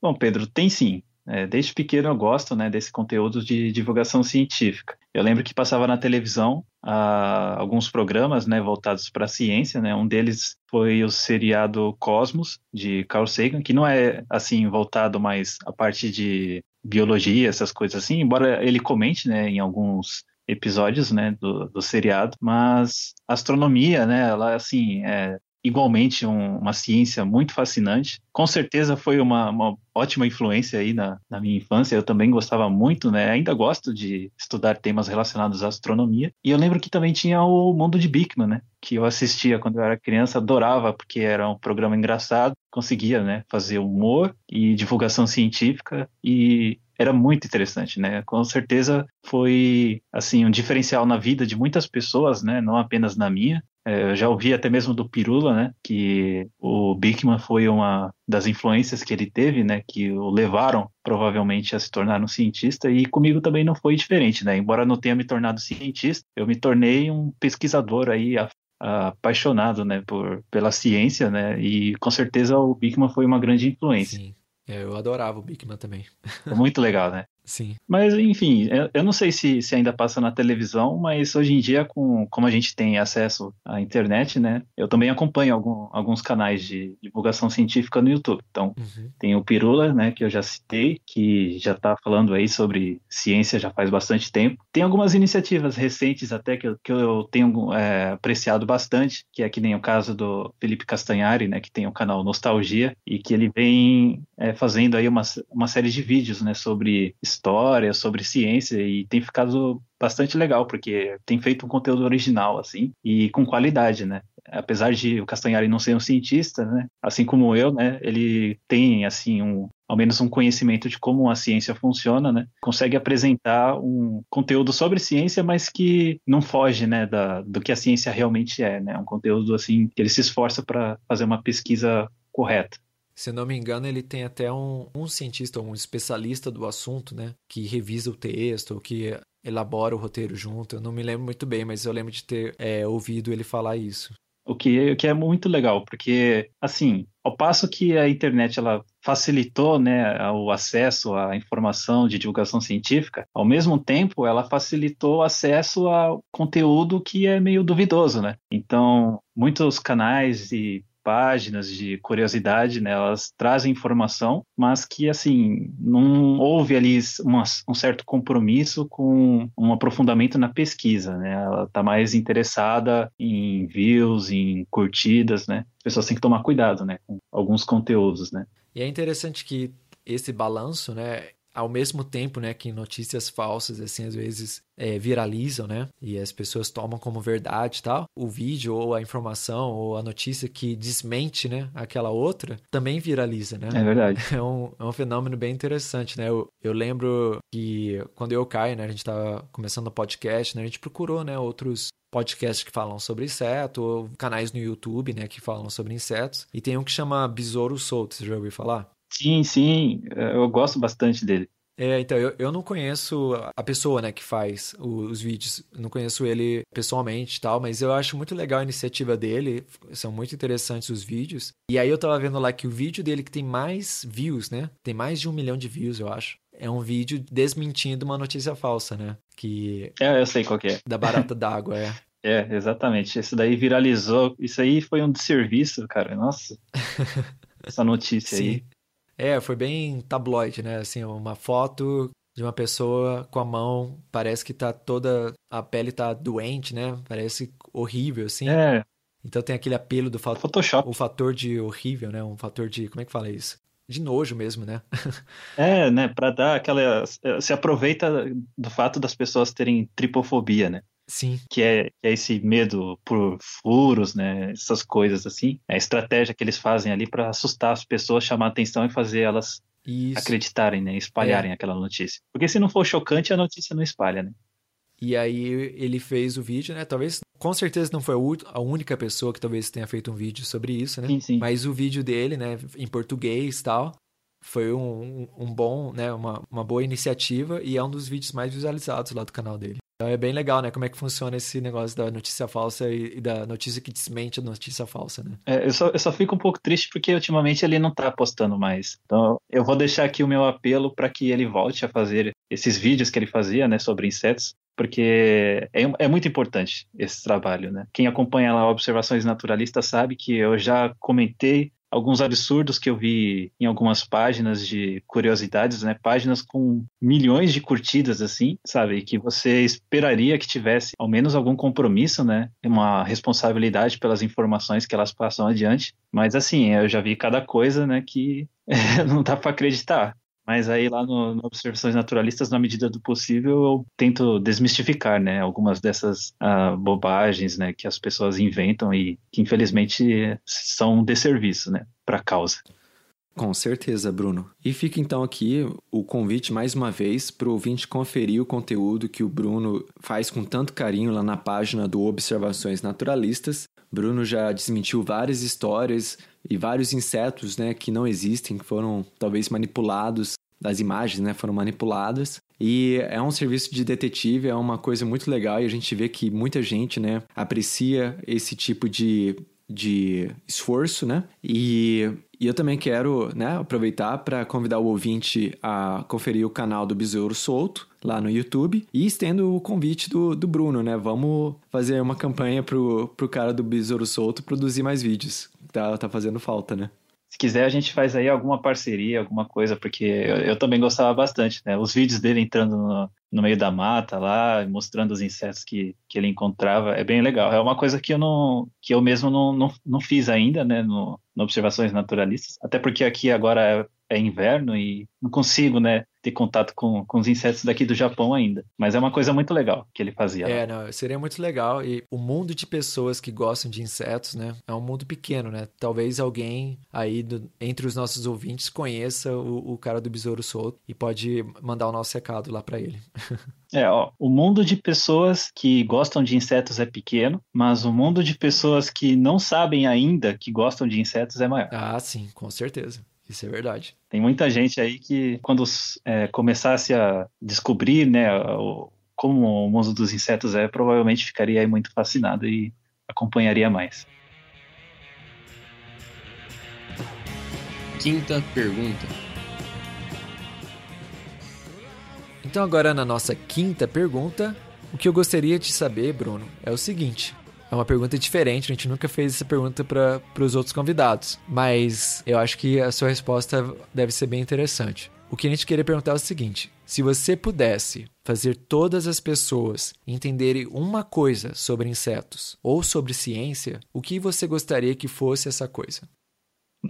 Bom, Pedro, tem sim. É, desde pequeno eu gosto né, desse conteúdo de divulgação científica. Eu lembro que passava na televisão ah, alguns programas né, voltados para a ciência. Né? Um deles foi o seriado Cosmos, de Carl Sagan, que não é assim voltado mais à parte de biologia, essas coisas assim, embora ele comente né, em alguns episódios né, do, do seriado, mas astronomia, né, ela assim, é, igualmente um, uma ciência muito fascinante. Com certeza foi uma, uma ótima influência aí na, na, minha infância. Eu também gostava muito, né? Ainda gosto de estudar temas relacionados à astronomia. E eu lembro que também tinha o Mundo de Bikman, né? Que eu assistia quando eu era criança, adorava, porque era um programa engraçado, conseguia, né? Fazer humor e divulgação científica e era muito interessante, né? Com certeza foi assim um diferencial na vida de muitas pessoas, né? Não apenas na minha. É, eu já ouvi até mesmo do Pirula, né, que o Bickman foi uma das influências que ele teve, né, que o levaram provavelmente a se tornar um cientista e comigo também não foi diferente, né, embora não tenha me tornado cientista, eu me tornei um pesquisador aí apaixonado, né, por, pela ciência, né, e com certeza o Bickman foi uma grande influência. Sim. É, eu adorava o Bickman também. Muito legal, né? Sim. Mas, enfim, eu não sei se, se ainda passa na televisão, mas hoje em dia, com, como a gente tem acesso à internet, né? Eu também acompanho algum, alguns canais de divulgação científica no YouTube. Então, uhum. tem o Pirula, né, que eu já citei, que já está falando aí sobre ciência já faz bastante tempo. Tem algumas iniciativas recentes até que eu, que eu tenho é, apreciado bastante, que é que nem o caso do Felipe Castanhari, né, que tem o canal Nostalgia, e que ele vem é, fazendo aí uma, uma série de vídeos, né, sobre história, sobre ciência e tem ficado bastante legal, porque tem feito um conteúdo original, assim, e com qualidade, né? Apesar de o Castanhari não ser um cientista, né? Assim como eu, né? Ele tem, assim, um, ao menos um conhecimento de como a ciência funciona, né? Consegue apresentar um conteúdo sobre ciência, mas que não foge, né, da, do que a ciência realmente é, né? Um conteúdo, assim, que ele se esforça para fazer uma pesquisa correta. Se não me engano, ele tem até um, um cientista, um especialista do assunto, né? Que revisa o texto, ou que elabora o roteiro junto. Eu não me lembro muito bem, mas eu lembro de ter é, ouvido ele falar isso. O que, o que é muito legal, porque, assim, ao passo que a internet ela facilitou né, o acesso à informação de divulgação científica, ao mesmo tempo ela facilitou o acesso a conteúdo que é meio duvidoso, né? Então, muitos canais e páginas de curiosidade, né? Elas trazem informação, mas que, assim, não houve ali uma, um certo compromisso com um aprofundamento na pesquisa, né? Ela está mais interessada em views, em curtidas, né? As pessoas têm que tomar cuidado, né? Com alguns conteúdos, né? E é interessante que esse balanço, né, ao mesmo tempo, né, que notícias falsas, assim, às vezes é, viralizam, né, e as pessoas tomam como verdade e tal, o vídeo ou a informação ou a notícia que desmente, né, aquela outra, também viraliza, né? É verdade. É um, é um fenômeno bem interessante, né? Eu, eu lembro que quando eu caio, né, a gente tava começando o podcast, né, a gente procurou, né, outros podcasts que falam sobre inseto, ou canais no YouTube, né, que falam sobre insetos, e tem um que chama Besouro Solto, você já ouviu falar? Sim, sim, eu gosto bastante dele. É, então, eu, eu não conheço a pessoa, né, que faz os, os vídeos, não conheço ele pessoalmente e tal, mas eu acho muito legal a iniciativa dele, são muito interessantes os vídeos. E aí eu tava vendo lá que o vídeo dele que tem mais views, né, tem mais de um milhão de views, eu acho. É um vídeo desmentindo uma notícia falsa, né, que... É, eu sei qual que é. Da barata d'água, é. É, exatamente. Isso daí viralizou. Isso aí foi um desserviço, cara. Nossa. Essa notícia aí. É, foi bem tabloide, né? Assim, uma foto de uma pessoa com a mão, parece que tá toda. A pele tá doente, né? Parece horrível, assim. É, Então tem aquele apelo do fator. Photoshop. O fator de horrível, né? Um fator de. Como é que fala isso? De nojo mesmo, né? É, né, pra dar aquela. Se aproveita do fato das pessoas terem tripofobia, né? Sim. Que é, que é esse medo por furos, né? Essas coisas assim. É a estratégia que eles fazem ali pra assustar as pessoas, chamar a atenção e fazer elas Isso. acreditarem, né? Espalharem aquela notícia. Porque se não for chocante, a notícia não espalha, né? E aí ele fez o vídeo, né? Talvez, com certeza não foi a única pessoa que talvez tenha feito um vídeo sobre isso, né? Sim, sim. Mas o vídeo dele, né, em português e tal, foi um, um- um bom, né, uma, uma boa iniciativa e é um dos vídeos mais visualizados lá do canal dele. Então é bem legal, né, como é que funciona esse negócio da notícia falsa e, e da notícia que desmente a notícia falsa, né? É, eu, só, eu só fico um pouco triste porque ultimamente ele não tá postando mais. Então eu vou deixar aqui o meu apelo para que ele volte a fazer esses vídeos que ele fazia, né, sobre insetos, porque é, é muito importante esse trabalho, né? Quem acompanha lá Observações Naturalistas sabe que eu já comentei alguns absurdos que eu vi em algumas páginas de curiosidades, né? Páginas com milhões de curtidas, assim, sabe? Que você esperaria que tivesse ao menos algum compromisso, né? Uma responsabilidade pelas informações que elas passam adiante. Mas, assim, eu já vi cada coisa, né? Que não dá para acreditar. Mas aí lá no, no Observações Naturalistas, na medida do possível, eu tento desmistificar, né, algumas dessas ah, bobagens, né, que as pessoas inventam e que infelizmente são um desserviço, né, para a causa. Com certeza, Bruno. E fica então aqui o convite mais uma vez para o ouvinte conferir o conteúdo que o Bruno faz com tanto carinho lá na página do Observações Naturalistas. Bruno já desmentiu várias histórias e vários insetos né, que não existem, que foram talvez manipulados, das imagens né, foram manipuladas. E é um serviço de detetive, é uma coisa muito legal e a gente vê que muita gente né, aprecia esse tipo de, de esforço, né? E, e eu também quero né, aproveitar para convidar o ouvinte a conferir o canal do Besouro Solto lá no YouTube e estendo o convite do, do Bruno, né? Vamos fazer uma campanha pro, pro cara do Besouro Solto produzir mais vídeos. Tá, tá fazendo falta, né? Se quiser, a gente faz aí alguma parceria, alguma coisa, porque eu, eu também gostava bastante, né? Os vídeos dele entrando no, no meio da mata lá, mostrando os insetos que, que ele encontrava, é bem legal. É uma coisa que eu não, que eu mesmo não, não, não fiz ainda, né? No, no Observações Naturalistas, até porque aqui agora é, é inverno e não consigo, né? Ter contato com, com os insetos daqui do Japão ainda. Mas é uma coisa muito legal que ele fazia. lá. É, não, seria muito legal. E o mundo de pessoas que gostam de insetos, né? É um mundo pequeno, né? Talvez alguém aí do- entre os nossos ouvintes conheça o, o cara do Besouro Solto e pode mandar o nosso recado lá pra ele. É, ó, o mundo de pessoas que gostam de insetos é pequeno, mas o mundo de pessoas que não sabem ainda que gostam de insetos é maior. Ah, sim, com certeza. Isso é verdade. Tem muita gente aí que, quando é, começasse a descobrir, né, o- como o mundo dos insetos é, provavelmente ficaria aí muito fascinado e acompanharia mais. Quinta pergunta. Então, agora na nossa quinta pergunta, o que eu gostaria de saber, Bruno, é o seguinte: É uma pergunta diferente, a gente nunca fez essa pergunta para os outros convidados, mas eu acho que a sua resposta deve ser bem interessante. O que a gente queria perguntar é o seguinte: se você pudesse fazer todas as pessoas entenderem uma coisa sobre insetos ou sobre ciência, o que você gostaria que fosse essa coisa?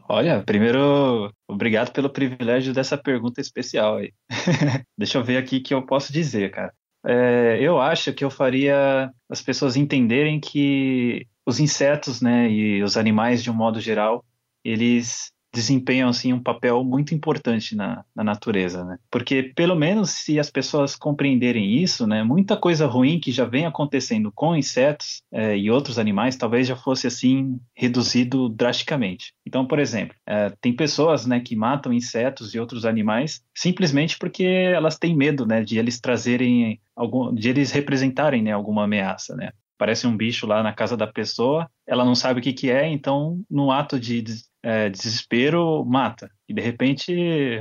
Olha, primeiro, obrigado pelo privilégio dessa pergunta especial aí. Deixa eu ver aqui o que eu posso dizer, cara. É, eu acho que eu faria as pessoas entenderem que os insetos, né, e os animais de um modo geral, eles desempenham assim um papel muito importante na, na, natureza, né? Porque pelo menos se as pessoas compreenderem isso, né, muita coisa ruim que já vem acontecendo com insetos é, e outros animais talvez já fosse assim reduzido drasticamente. Então, por exemplo, é, tem pessoas, né, que matam insetos e outros animais simplesmente porque elas têm medo, né, de eles trazerem algum, de eles representarem, né, alguma ameaça, né? Parece um bicho lá na casa da pessoa, ela não sabe o que, que é, então, no ato de é, desespero mata. E de repente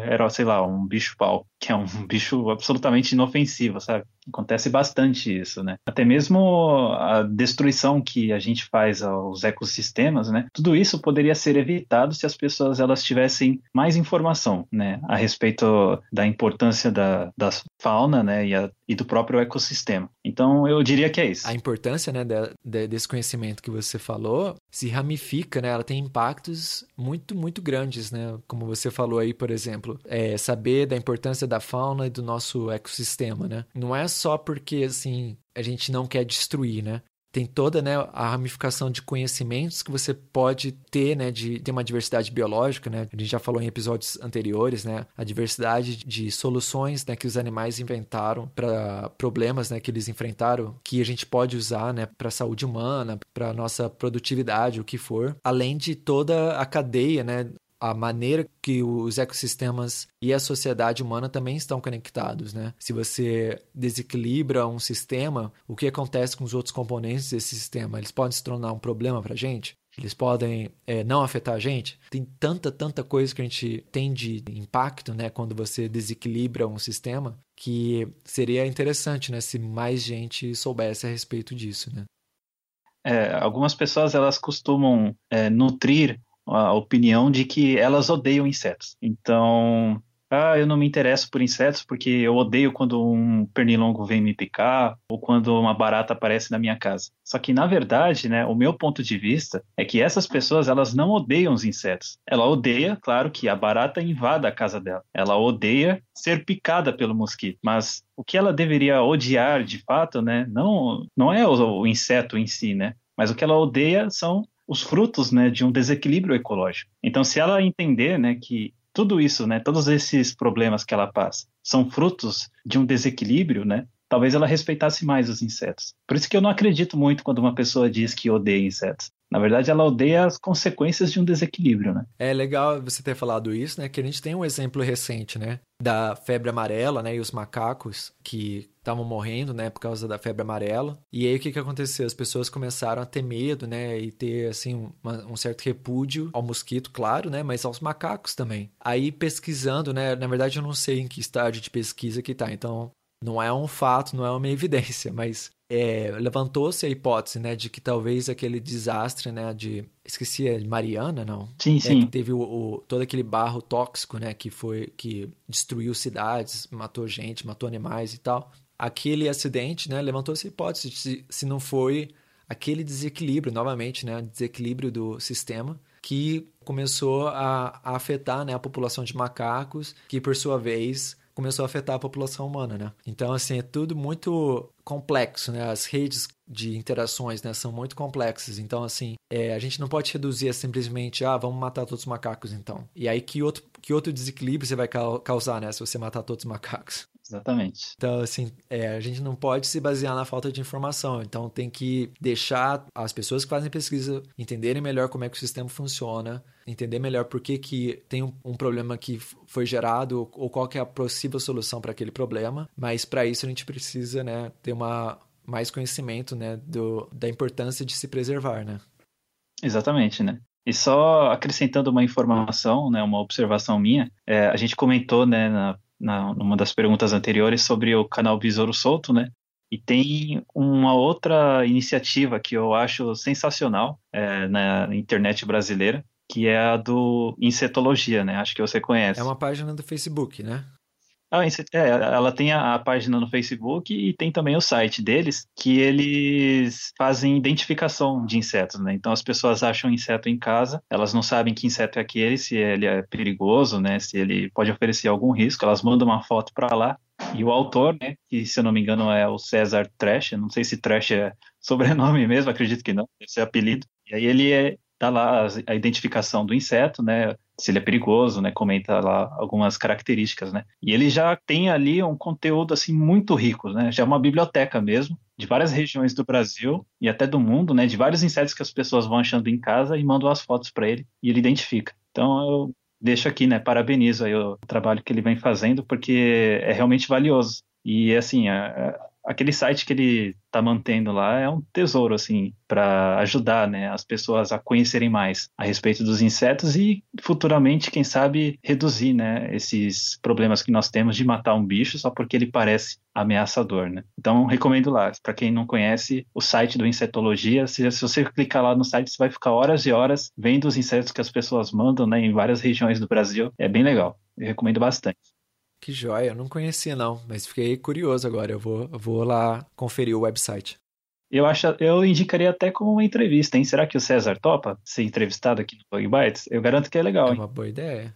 era, sei lá, um bicho-pau, que é um bicho absolutamente inofensivo, sabe? Acontece bastante isso, né? Até mesmo a destruição que a gente faz aos ecossistemas, né? Tudo isso poderia ser evitado se as pessoas elas tivessem mais informação, né? A respeito da importância da, da fauna, né? E, a, e, do próprio ecossistema. Então, eu diria que é isso. A importância, né, de, de, desse conhecimento que você falou se ramifica, né? Ela tem impactos muito, muito grandes, né? Como você falou aí, por exemplo, é saber da importância da fauna e do nosso ecossistema, né? Não é só porque, assim, a gente não quer destruir, né? Tem toda né, a ramificação de conhecimentos que você pode ter, né, de ter uma diversidade biológica, né? A gente já falou em episódios anteriores, né, a diversidade de soluções, né, que os animais inventaram para problemas, né, que eles enfrentaram, que a gente pode usar, né, para a saúde humana, para nossa produtividade, o que for, além de toda a cadeia, né, a maneira que os ecossistemas e a sociedade humana também estão conectados, né? Se você desequilibra um sistema, o que acontece com os outros componentes desse sistema? Eles podem se tornar um problema para a gente? Eles podem é, não afetar a gente? Tem tanta, tanta coisa que a gente tem de impacto, né? Quando você desequilibra um sistema, que seria interessante, né? Se mais gente soubesse a respeito disso, né? É, algumas pessoas elas costumam é, nutrir a opinião de que elas odeiam insetos. Então, ah, eu não me interesso por insetos porque eu odeio quando um pernilongo vem me picar ou quando uma barata aparece na minha casa. Só que na verdade, né, o meu ponto de vista é que essas pessoas elas não odeiam os insetos. Ela odeia, claro, que a barata invada a casa dela. Ela odeia ser picada pelo mosquito, mas o que ela deveria odiar de fato, né, não não é o, o inseto em si, né? Mas o que ela odeia são os frutos né, de um desequilíbrio ecológico. Então, se ela entender né, que tudo isso, né, todos esses problemas que ela passa, são frutos de um desequilíbrio, né, talvez ela respeitasse mais os insetos. Por isso que eu não acredito muito quando uma pessoa diz que odeia insetos. Na verdade, ela odeia as consequências de um desequilíbrio, né? É legal você ter falado isso, né? Que a gente tem um exemplo recente, né? Da febre amarela, né? E os macacos que estavam morrendo, né? Por causa da febre amarela. E aí, o que que aconteceu? As pessoas começaram a ter medo, né? E ter, assim, uma, um certo repúdio ao mosquito, claro, né? Mas aos macacos também. Aí, pesquisando, né? Na verdade, eu não sei em que estágio de pesquisa que tá. Então, não é um fato, não é uma evidência, mas é, levantou-se a hipótese, né, de que talvez aquele desastre, né, de esqueci é Mariana, não? Sim, é, sim. Que teve o, o, todo aquele barro tóxico, né, que foi que destruiu cidades, matou gente, matou animais e tal. Aquele acidente, né, levantou-se a hipótese de se, se não foi aquele desequilíbrio, novamente, né, desequilíbrio do sistema que começou a, a afetar, né, a população de macacos, que por sua vez começou a afetar a população humana, né? Então, assim, é tudo muito complexo, né? As redes de interações, né, são muito complexas. Então, assim, é, a gente não pode reduzir a simplesmente, ah, vamos matar todos os macacos, então. E aí, que outro, que outro desequilíbrio você vai causar, né, se você matar todos os macacos? Exatamente. Então, assim, é, a gente não pode se basear na falta de informação. Então, tem que deixar as pessoas que fazem pesquisa entenderem melhor como é que o sistema funciona, entender melhor por que, que tem um, um problema que foi gerado ou qual é a possível solução para aquele problema. Mas, para isso, a gente precisa né, ter uma, mais conhecimento né, do, da importância de se preservar, né? Exatamente, né? E só acrescentando uma informação, né, uma observação minha, é, a gente comentou né, na na, numa das perguntas anteriores sobre o canal Besouro Solto, né? E tem uma outra iniciativa que eu acho sensacional é, na internet brasileira, que é a do Insetologia, né? Acho que você conhece. É uma página do Facebook, né? Ah, é, ela tem a, a, página no Facebook e tem também o site deles, que eles fazem identificação de insetos, né? Então as pessoas acham inseto em casa, elas não sabem que inseto é aquele, se ele é perigoso, né? Se ele pode oferecer algum risco, elas mandam uma foto para lá. E o autor, né, que se eu não me engano é o César Trash, não sei se Trash é sobrenome mesmo, acredito que não, esse é apelido. E aí ele é, dá lá a identificação do inseto, né? Se ele é perigoso, né? Comenta lá algumas características, né? E ele já tem ali um conteúdo assim muito rico, né? Já é uma biblioteca mesmo de várias regiões do Brasil e até do mundo, né? De vários insetos que as pessoas vão achando em casa e mandam as fotos para ele e ele identifica. Então eu deixo aqui, né? Parabenizo aí o trabalho que ele vem fazendo porque é realmente valioso. E assim, a, aquele site que ele está mantendo lá é um tesouro assim para ajudar né, as pessoas a conhecerem mais a respeito dos insetos e futuramente quem sabe reduzir né, esses problemas que nós temos de matar um bicho só porque ele parece ameaçador né? então recomendo lá. Para quem não conhece o site do insetologia se, se, você clicar lá no site você vai ficar horas e horas vendo os insetos que as pessoas mandam né, em várias regiões do Brasil. É bem legal. Eu recomendo bastante que joia, eu não conhecia não, mas fiquei curioso agora, eu vou, vou lá conferir o website. Eu acho, eu indicaria até como uma entrevista, hein? Será que o César topa ser entrevistado aqui no Bug Bites? Eu garanto que é legal, É hein? uma boa ideia.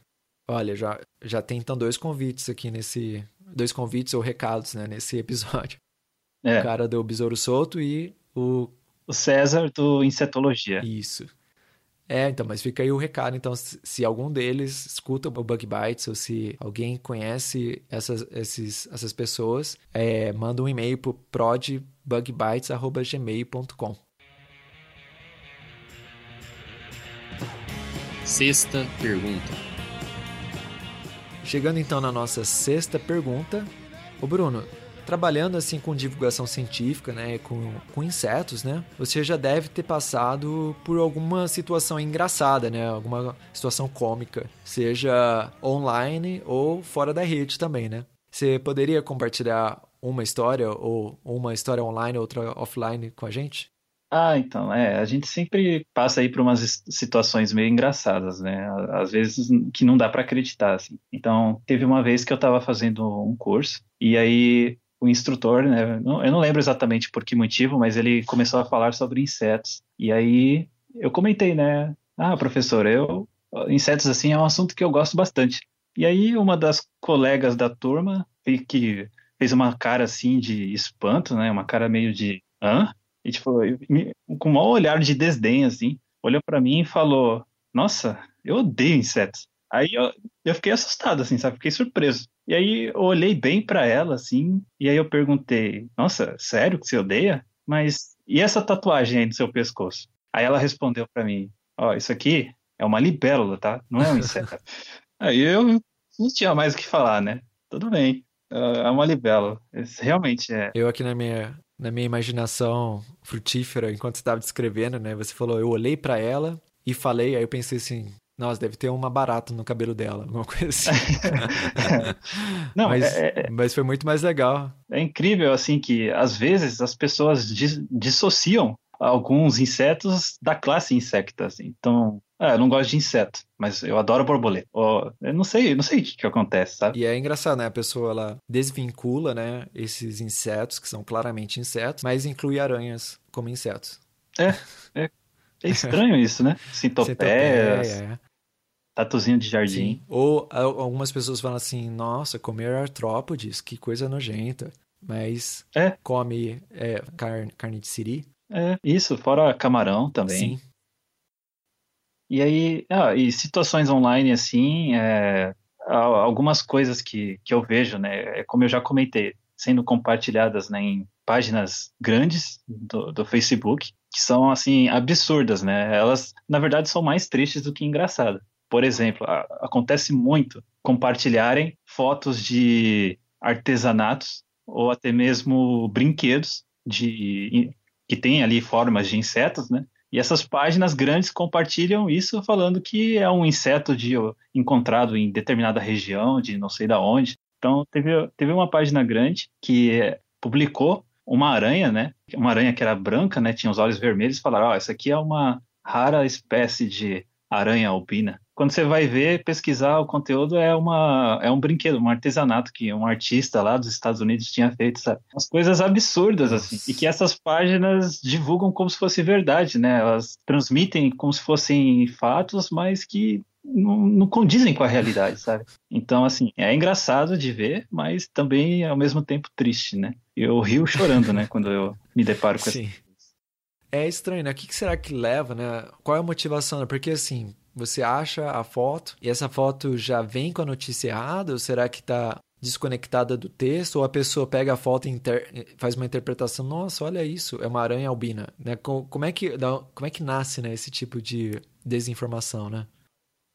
Olha, já, já tem então dois convites aqui nesse... Dois convites ou recados, né, nesse episódio. É. O cara do Besouro Solto e o... O César do Insetologia. Isso. É, então, mas fica aí o recado. Então, se algum deles escuta o Bug Bites ou se alguém conhece essas, esses, essas pessoas, é, manda um e-mail para prodbugbites.gmail.com. Sexta pergunta. Chegando então na nossa sexta pergunta, o Bruno, trabalhando assim com divulgação científica, né, com, com insetos, né, você já deve ter passado por alguma situação engraçada, né, alguma situação cômica, seja online ou fora da rede também, né? Você poderia compartilhar uma história ou uma história online, outra offline com a gente? Ah, então, é, a gente sempre passa aí por umas situações meio engraçadas, né? Às vezes que não dá para acreditar, assim. Então, teve uma vez que eu estava fazendo um curso e aí o instrutor, né? Eu não lembro exatamente por que motivo, mas ele começou a falar sobre insetos. E aí eu comentei, né? Ah, professor, eu insetos assim é um assunto que eu gosto bastante. E aí uma das colegas da turma que fez uma cara assim de espanto, né? Uma cara meio de hã? E tipo, com um olhar de desdém assim, olhou para mim e falou: "Nossa, eu odeio insetos". Aí eu, eu fiquei assustado assim, sabe? Fiquei surpreso. E aí eu olhei bem para ela, assim, e aí eu perguntei: Nossa, sério que você odeia? Mas e essa tatuagem aí no seu pescoço? Aí ela respondeu para mim: Ó, oh, isso aqui é uma libélula, tá? Não é um inseto. aí eu não tinha mais o que falar, né? Tudo bem, é uma libélula. Realmente é. Eu aqui na minha, na minha imaginação frutífera, enquanto você estava descrevendo, né? Você falou: Eu olhei para ela e falei, aí eu pensei assim: nossa, deve ter uma barata no cabelo dela, alguma coisa assim. Não, mas, é, é, mas foi muito mais legal. É incrível, assim, que às vezes as pessoas dissociam alguns insetos da classe insecta, assim. Então, é, eu não gosto de inseto, mas eu adoro borboleta. eu não sei, não sei o que, que acontece, sabe? E é engraçado, né? A pessoa, ela desvincula, né, esses insetos, que são claramente insetos, mas inclui aranhas como insetos. É, é é estranho isso, né? Sintopéias, é. tatuzinho de jardim. Sim. Ou algumas pessoas falam assim, nossa, comer artrópodes, que coisa nojenta. Mas é. come é, carne, carne de siri. É, isso, fora camarão também. Sim. E aí, ah, e situações online assim, é, algumas coisas que, que eu vejo, né, é como eu já comentei, sendo compartilhadas né, em páginas grandes do, do Facebook, que são assim absurdas, né? Elas, na verdade, são mais tristes do que engraçadas. Por exemplo, a, acontece muito compartilharem fotos de artesanatos ou até mesmo brinquedos de que tem ali formas de insetos, né? E essas páginas grandes compartilham isso falando que é um inseto de, encontrado em determinada região, de não sei da onde. Então, teve, teve uma página grande que publicou uma aranha, né? Uma aranha que era branca, né? Tinha os olhos vermelhos, falaram, ó, oh, essa aqui é uma rara espécie de aranha albina. Quando você vai ver, pesquisar o conteúdo é uma é um brinquedo, um artesanato que um artista lá dos Estados Unidos tinha feito, sabe? Umas coisas absurdas assim, e que essas páginas divulgam como se fosse verdade, né? Elas transmitem como se fossem fatos, mas que não, não, condizem com a realidade, sabe? Então, assim, é engraçado de ver, mas também ao mesmo tempo triste, né? Eu rio chorando, né, quando eu me deparo com Sim. Essa... É estranho, né? O que será que leva, né? Qual é a motivação? Porque, assim, você acha a foto e essa foto já vem com a notícia errada? Ou será que tá desconectada do texto? Ou a pessoa pega a foto e faz uma interpretação, nossa, olha isso, é uma aranha albina, né? Como é que, como é que nasce, né, esse tipo de desinformação, né?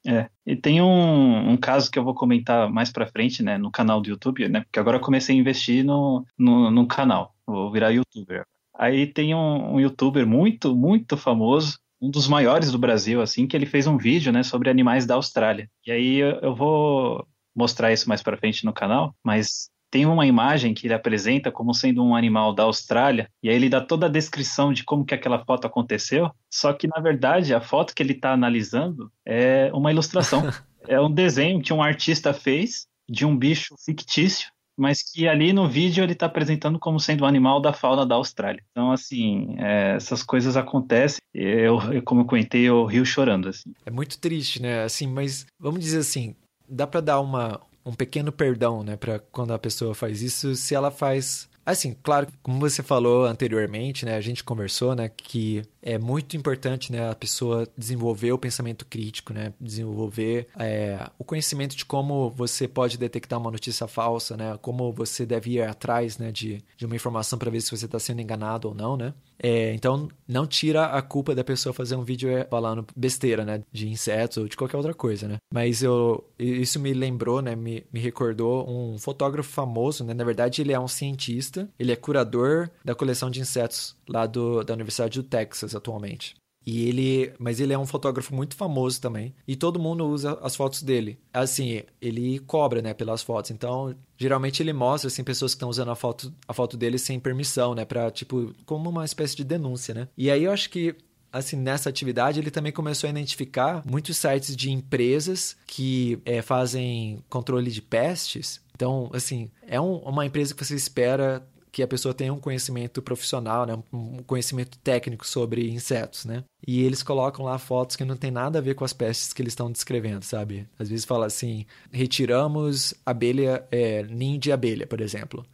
É, e tem um, um, caso que eu vou comentar mais pra frente, né, no canal do YouTube, né, porque agora eu comecei a investir no, no, no canal, vou virar youtuber. Aí tem um, um, youtuber muito, muito famoso, um dos maiores do Brasil, assim, que ele fez um vídeo, né, sobre animais da Austrália. E aí eu, eu vou mostrar isso mais pra frente no canal, mas tem uma imagem que ele apresenta como sendo um animal da Austrália, e aí ele dá toda a descrição de como que aquela foto aconteceu, só que na verdade a foto que ele está analisando é uma ilustração. é um desenho que um artista fez de um bicho fictício, mas que ali no vídeo ele está apresentando como sendo um animal da fauna da Austrália. Então, assim, é, essas coisas acontecem. Eu, eu, como eu comentei, eu rio chorando. Assim. É muito triste, né? Assim, mas vamos dizer assim, dá para dar uma, um pequeno perdão, né, para quando a pessoa faz isso, se ela faz Assim, claro, como você falou anteriormente, né, a gente conversou, né, que é muito importante, né, a pessoa desenvolver o pensamento crítico, né, desenvolver é, o conhecimento de como você pode detectar uma notícia falsa, né, como você deve ir atrás, né, de, de uma informação para ver se você está sendo enganado ou não, né. É, então, não tira a culpa da pessoa fazer um vídeo é, falando besteira, né? De insetos ou de qualquer outra coisa, né? Mas eu, isso me lembrou, né? Me, me recordou um fotógrafo famoso, né? Na verdade, ele é um cientista, ele é curador da coleção de insetos lá do, da Universidade do Texas atualmente. E ele, mas ele é um fotógrafo muito famoso também, e todo mundo usa as fotos dele. Assim, ele cobra, né, pelas fotos. Então, geralmente ele mostra assim pessoas que estão usando a foto, a foto dele sem permissão, né, para tipo como uma espécie de denúncia, né? E aí eu acho que assim, nessa atividade, ele também começou a identificar muitos sites de empresas que é, fazem controle de pestes. Então, assim, é um, uma empresa que você espera que a pessoa tenha um conhecimento profissional, né, um conhecimento técnico sobre insetos, né? E eles colocam lá fotos que não tem nada a ver com as pestes que eles estão descrevendo, sabe? Às vezes fala assim, retiramos abelha, é, ninho de abelha, por exemplo.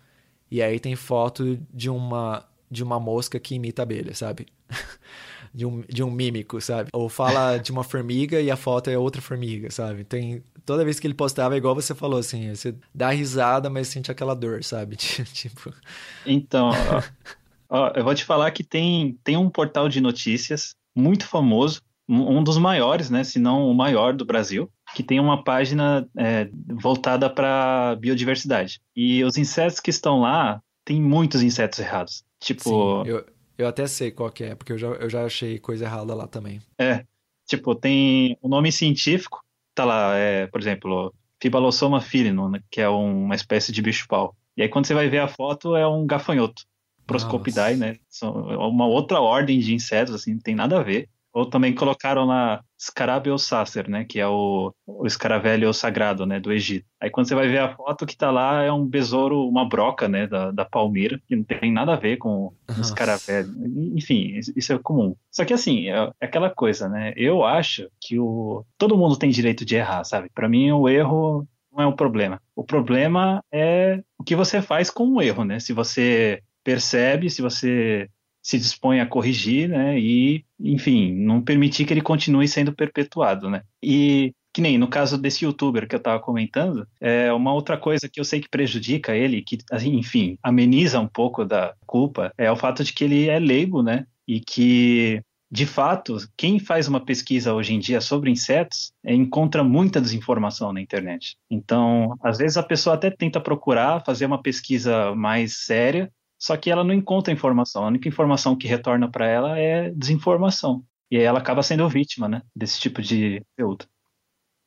E aí tem foto de uma de uma mosca que imita abelha, sabe? de um, de um mímico, sabe? Ou fala de uma formiga e a foto é outra formiga, sabe? Tem toda vez que ele postava, é igual você falou, assim, você dá risada, mas sente aquela dor, sabe? tipo. Então, ó, ó, eu vou te falar que tem, tem um portal de notícias muito famoso, um dos maiores, né? Se não o maior do Brasil, que tem uma página é, voltada para biodiversidade. E os insetos que estão lá, tem muitos insetos errados. Tipo. Sim, eu, eu até sei qual que é, porque eu já, eu já achei coisa errada lá também. É. Tipo, tem o nome científico, tá lá, é, por exemplo, Fibalossoma filinum, né, que é uma espécie de bicho-pau. E aí quando você vai ver a foto, é um gafanhoto. Proscopidae, né? São uma outra ordem de insetos, assim, não tem nada a ver. Ou também colocaram lá Scarabeo sacer, né, que é o, o escaravelho sagrado, né, do Egito. Aí quando você vai ver a foto que tá lá é um besouro, uma broca, né, da, da palmeira, que não tem nada a ver com o escaravelho. Enfim, isso é comum. Só que assim, é, é aquela coisa, né, eu acho que o todo mundo tem direito de errar, sabe? Para mim o erro não é um problema. O problema é o que você faz com o erro, né? Se você percebe, se você se dispõe a corrigir, né? E, enfim, não permitir que ele continue sendo perpetuado, né? E que nem no caso desse youtuber que eu estava comentando, é uma outra coisa que eu sei que prejudica ele, que, assim, enfim, ameniza um pouco da culpa, é o fato de que ele é leigo, né? E que de fato, quem faz uma pesquisa hoje em dia sobre insetos é, encontra muita desinformação na internet. Então, às vezes a pessoa até tenta procurar fazer uma pesquisa mais séria, só que ela não encontra informação. A única informação que retorna para ela é desinformação. E aí ela acaba sendo vítima, né, desse tipo de conteúdo.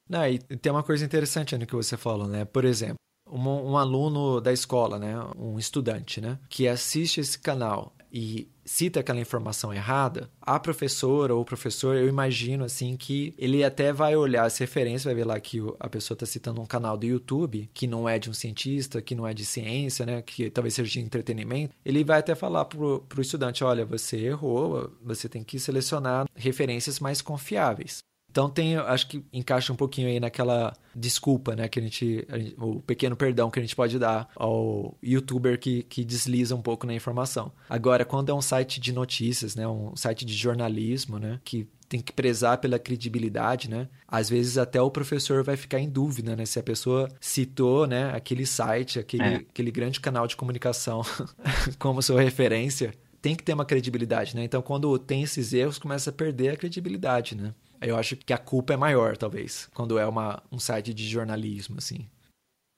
Não, e tem uma coisa interessante no que você falou, né? Por exemplo, um, um aluno da escola, né, um estudante, né, que assiste esse canal e cita aquela informação errada, a professora ou o professor, eu imagino assim que ele até vai olhar as referências, vai ver lá que a pessoa está citando um canal do YouTube que não é de um cientista, que não é de ciência, né, que talvez seja de entretenimento. Ele vai até falar pro, pro estudante, olha, você errou, você tem que selecionar referências mais confiáveis. Então tem, acho que encaixa um pouquinho aí naquela desculpa, né, que a gente, a gente, o pequeno perdão que a gente pode dar ao youtuber que, que desliza um pouco na informação. Agora, quando é um site de notícias, né, um site de jornalismo, né, que tem que prezar pela credibilidade, né? Às vezes até o professor vai ficar em dúvida, né? Se a pessoa citou, né, aquele site, aquele, é. aquele grande canal de comunicação como sua referência, tem que ter uma credibilidade, né? Então, quando tem esses erros, começa a perder a credibilidade, né? Eu acho que a culpa é maior, talvez, quando é uma, um site de jornalismo, assim.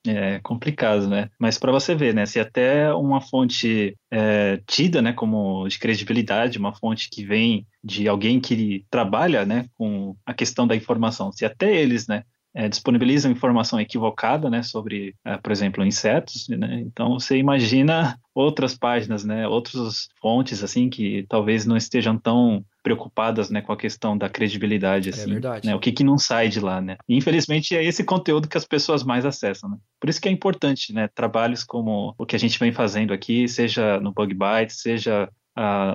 É complicado, né? Mas para você ver, né? Se até uma fonte é, tida, né, como de credibilidade, uma fonte que vem de alguém que trabalha, né, com a questão da informação, se até eles, né, é, disponibilizam informação equivocada, né, sobre, é, por exemplo, insetos, né? Então você imagina outras páginas, né, outras fontes assim que talvez não estejam tão preocupadas, né, com a questão da credibilidade, é assim, é verdade. Né, o que que não sai de lá, né? E, infelizmente é esse conteúdo que as pessoas mais acessam, né? Por isso que é importante, né, trabalhos como o que a gente vem fazendo aqui, seja no Bug Bites, seja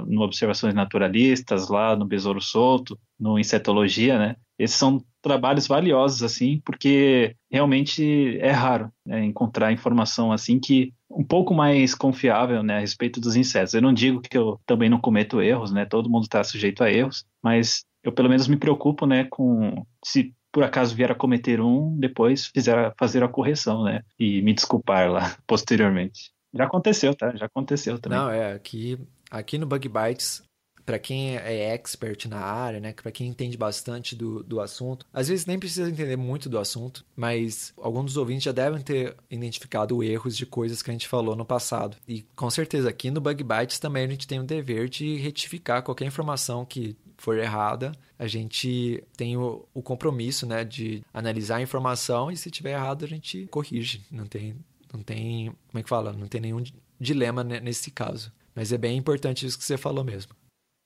no Observações Naturalistas, lá no Besouro Solto, no Insetologia, né? Esses são trabalhos valiosos, assim, porque realmente é raro né, encontrar informação assim que um pouco mais confiável né, a respeito dos insetos. Eu não digo que eu também não cometo erros, né? Todo mundo está sujeito a erros, mas eu pelo menos me preocupo, né, com se por acaso vier a cometer um, depois fizer fazer a correção, né, e me desculpar lá posteriormente. Já aconteceu, tá? Já aconteceu também. Não, é aqui aqui no Bug Bites para quem é expert na área, né, para quem entende bastante do, do assunto, às vezes nem precisa entender muito do assunto, mas alguns dos ouvintes já devem ter identificado erros de coisas que a gente falou no passado. E com certeza aqui no Bug Bites também a gente tem o dever de retificar qualquer informação que for errada, a gente tem o, o compromisso, né, de analisar a informação e se tiver errado a gente corrige. Não tem, não tem, como é que fala? Não tem nenhum dilema nesse caso. Mas é bem importante isso que você falou mesmo.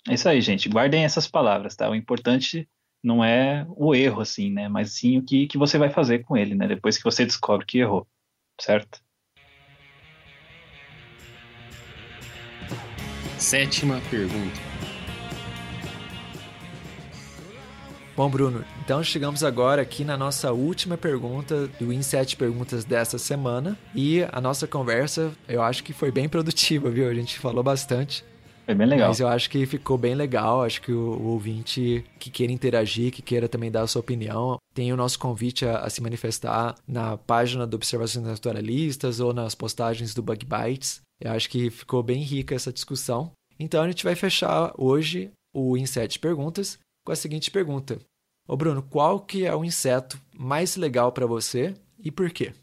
É isso aí, gente. Guardem essas palavras, tá? O importante não é o erro, assim, né? Mas sim o que, que você vai fazer com ele, né? Depois que você descobre que errou, certo? Sétima pergunta. Bom, Bruno, então chegamos agora aqui na nossa última pergunta do In 7 Perguntas dessa semana. E a nossa conversa, eu acho que foi bem produtiva, viu? A gente falou bastante. Foi bem legal. Mas eu acho que ficou bem legal. Acho que o, o ouvinte que queira interagir, que queira também dar a sua opinião, tem o nosso convite a, a, se manifestar na página do Observações Naturalistas ou nas postagens do Bug Bites. Eu acho que ficou bem rica essa discussão. Então a gente vai fechar hoje o Inset Perguntas com a seguinte pergunta. Ô Bruno, qual que é o inseto mais legal para você e por quê?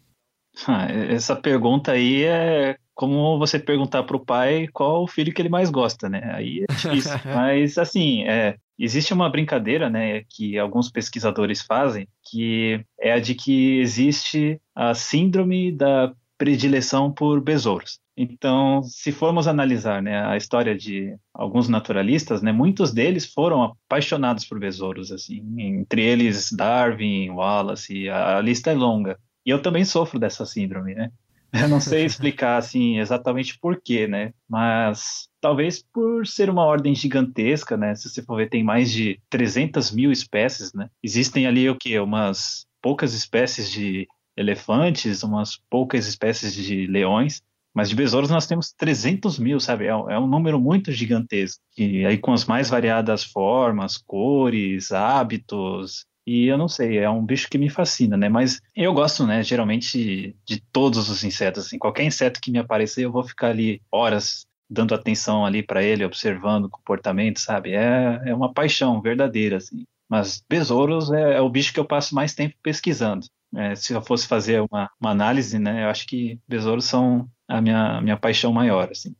Ah, essa pergunta aí é como você perguntar para o pai qual o filho que ele mais gosta, né? Aí é difícil. Mas, assim, é, existe uma brincadeira, né, que alguns pesquisadores fazem, que é a de que existe a síndrome da predileção por besouros. Então, se formos analisar né, a história de alguns naturalistas, né, muitos deles foram apaixonados por besouros, assim, entre eles Darwin, Wallace, a, a lista é longa. E eu também sofro dessa síndrome, né? Eu não sei explicar assim exatamente por quê, né? Mas talvez por ser uma ordem gigantesca, né? Se você for ver, tem mais de 300 mil espécies, né? Existem ali o que? Umas poucas espécies de elefantes, umas poucas espécies de leões. Mas de besouros nós temos 300 mil, sabe? É, é um número muito gigantesco. E aí com as mais variadas formas, cores, hábitos, e eu não sei, é um bicho que me fascina, né? Mas eu gosto, né, geralmente de todos os insetos. Assim, qualquer inseto que me aparecer, eu vou ficar ali horas dando atenção ali para ele, observando o comportamento, sabe? É, é uma paixão verdadeira, assim. Mas besouros é, é o bicho que eu passo mais tempo pesquisando. É, se eu fosse fazer uma, uma, análise, né, eu acho que besouros são a minha, minha paixão maior, assim.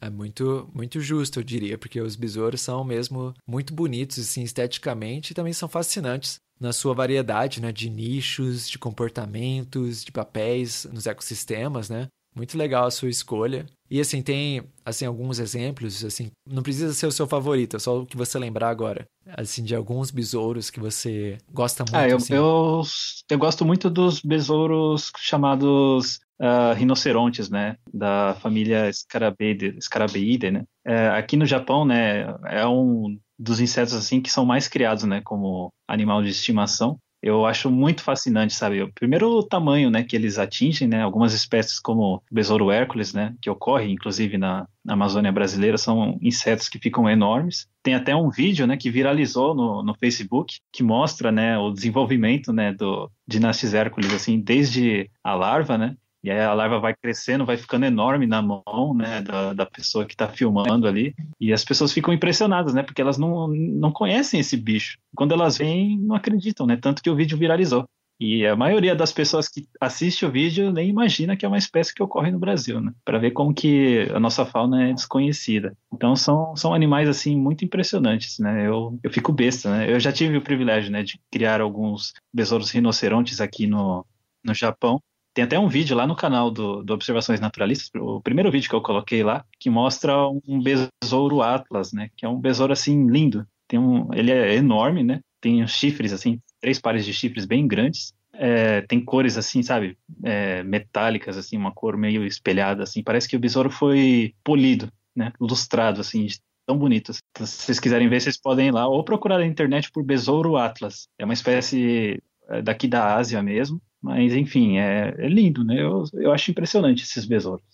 É muito, muito justo, eu diria, porque os besouros são mesmo muito bonitos, assim, esteticamente, e também são fascinantes. na sua variedade, né, de nichos, de comportamentos, de papéis nos ecossistemas, né? Muito legal a sua escolha. E assim, tem assim alguns exemplos, assim, não precisa ser o seu favorito, é só o que você lembrar agora. Assim, de alguns besouros que você gosta muito. Ah, eu, assim. eu, eu gosto muito dos besouros chamados uh, rinocerontes, né? Da família Scarabeide, Scarabeide né? É, aqui no Japão, né, é um dos insetos assim que são mais criados, né, como animal de estimação eu acho muito fascinante, sabe? Primeiro o tamanho, né, que eles atingem, né? Algumas espécies como o besouro hércules, né, que ocorre inclusive na, Amazônia brasileira, são insetos que ficam enormes. Tem até um vídeo, né, que viralizou no, no Facebook, que mostra, né, o desenvolvimento, né, do Dynastis hércules, assim, desde a larva, né, e aí a larva vai crescendo, vai ficando enorme na mão, né, da, da pessoa que está filmando ali. E as pessoas ficam impressionadas, né, porque elas não, não conhecem esse bicho. Quando elas veem, não acreditam, né, tanto que o vídeo viralizou. E a maioria das pessoas que assiste o vídeo nem imagina que é uma espécie que ocorre no Brasil, né? Para ver como que a nossa fauna é desconhecida. Então são, são animais assim muito impressionantes, né? Eu, eu fico besta, né? Eu já tive o privilégio, né, de criar alguns besouros rinocerontes aqui no, no Japão. Tem até um vídeo lá no canal do, do, Observações Naturalistas, o primeiro vídeo que eu coloquei lá, que mostra um besouro atlas, né? Que é um besouro assim lindo. Tem um, ele é enorme, né? Tem os chifres assim, três pares de chifres bem grandes. É, tem cores assim, sabe, é, metálicas assim, uma cor meio espelhada assim. Parece que o besouro foi polido, né? Lustrado assim, tão bonito. Então, se vocês quiserem ver, vocês podem ir lá ou procurar na internet por besouro atlas. É uma espécie é, daqui da Ásia mesmo mas, enfim, é, é lindo, né? Eu, eu acho impressionante esses besouros.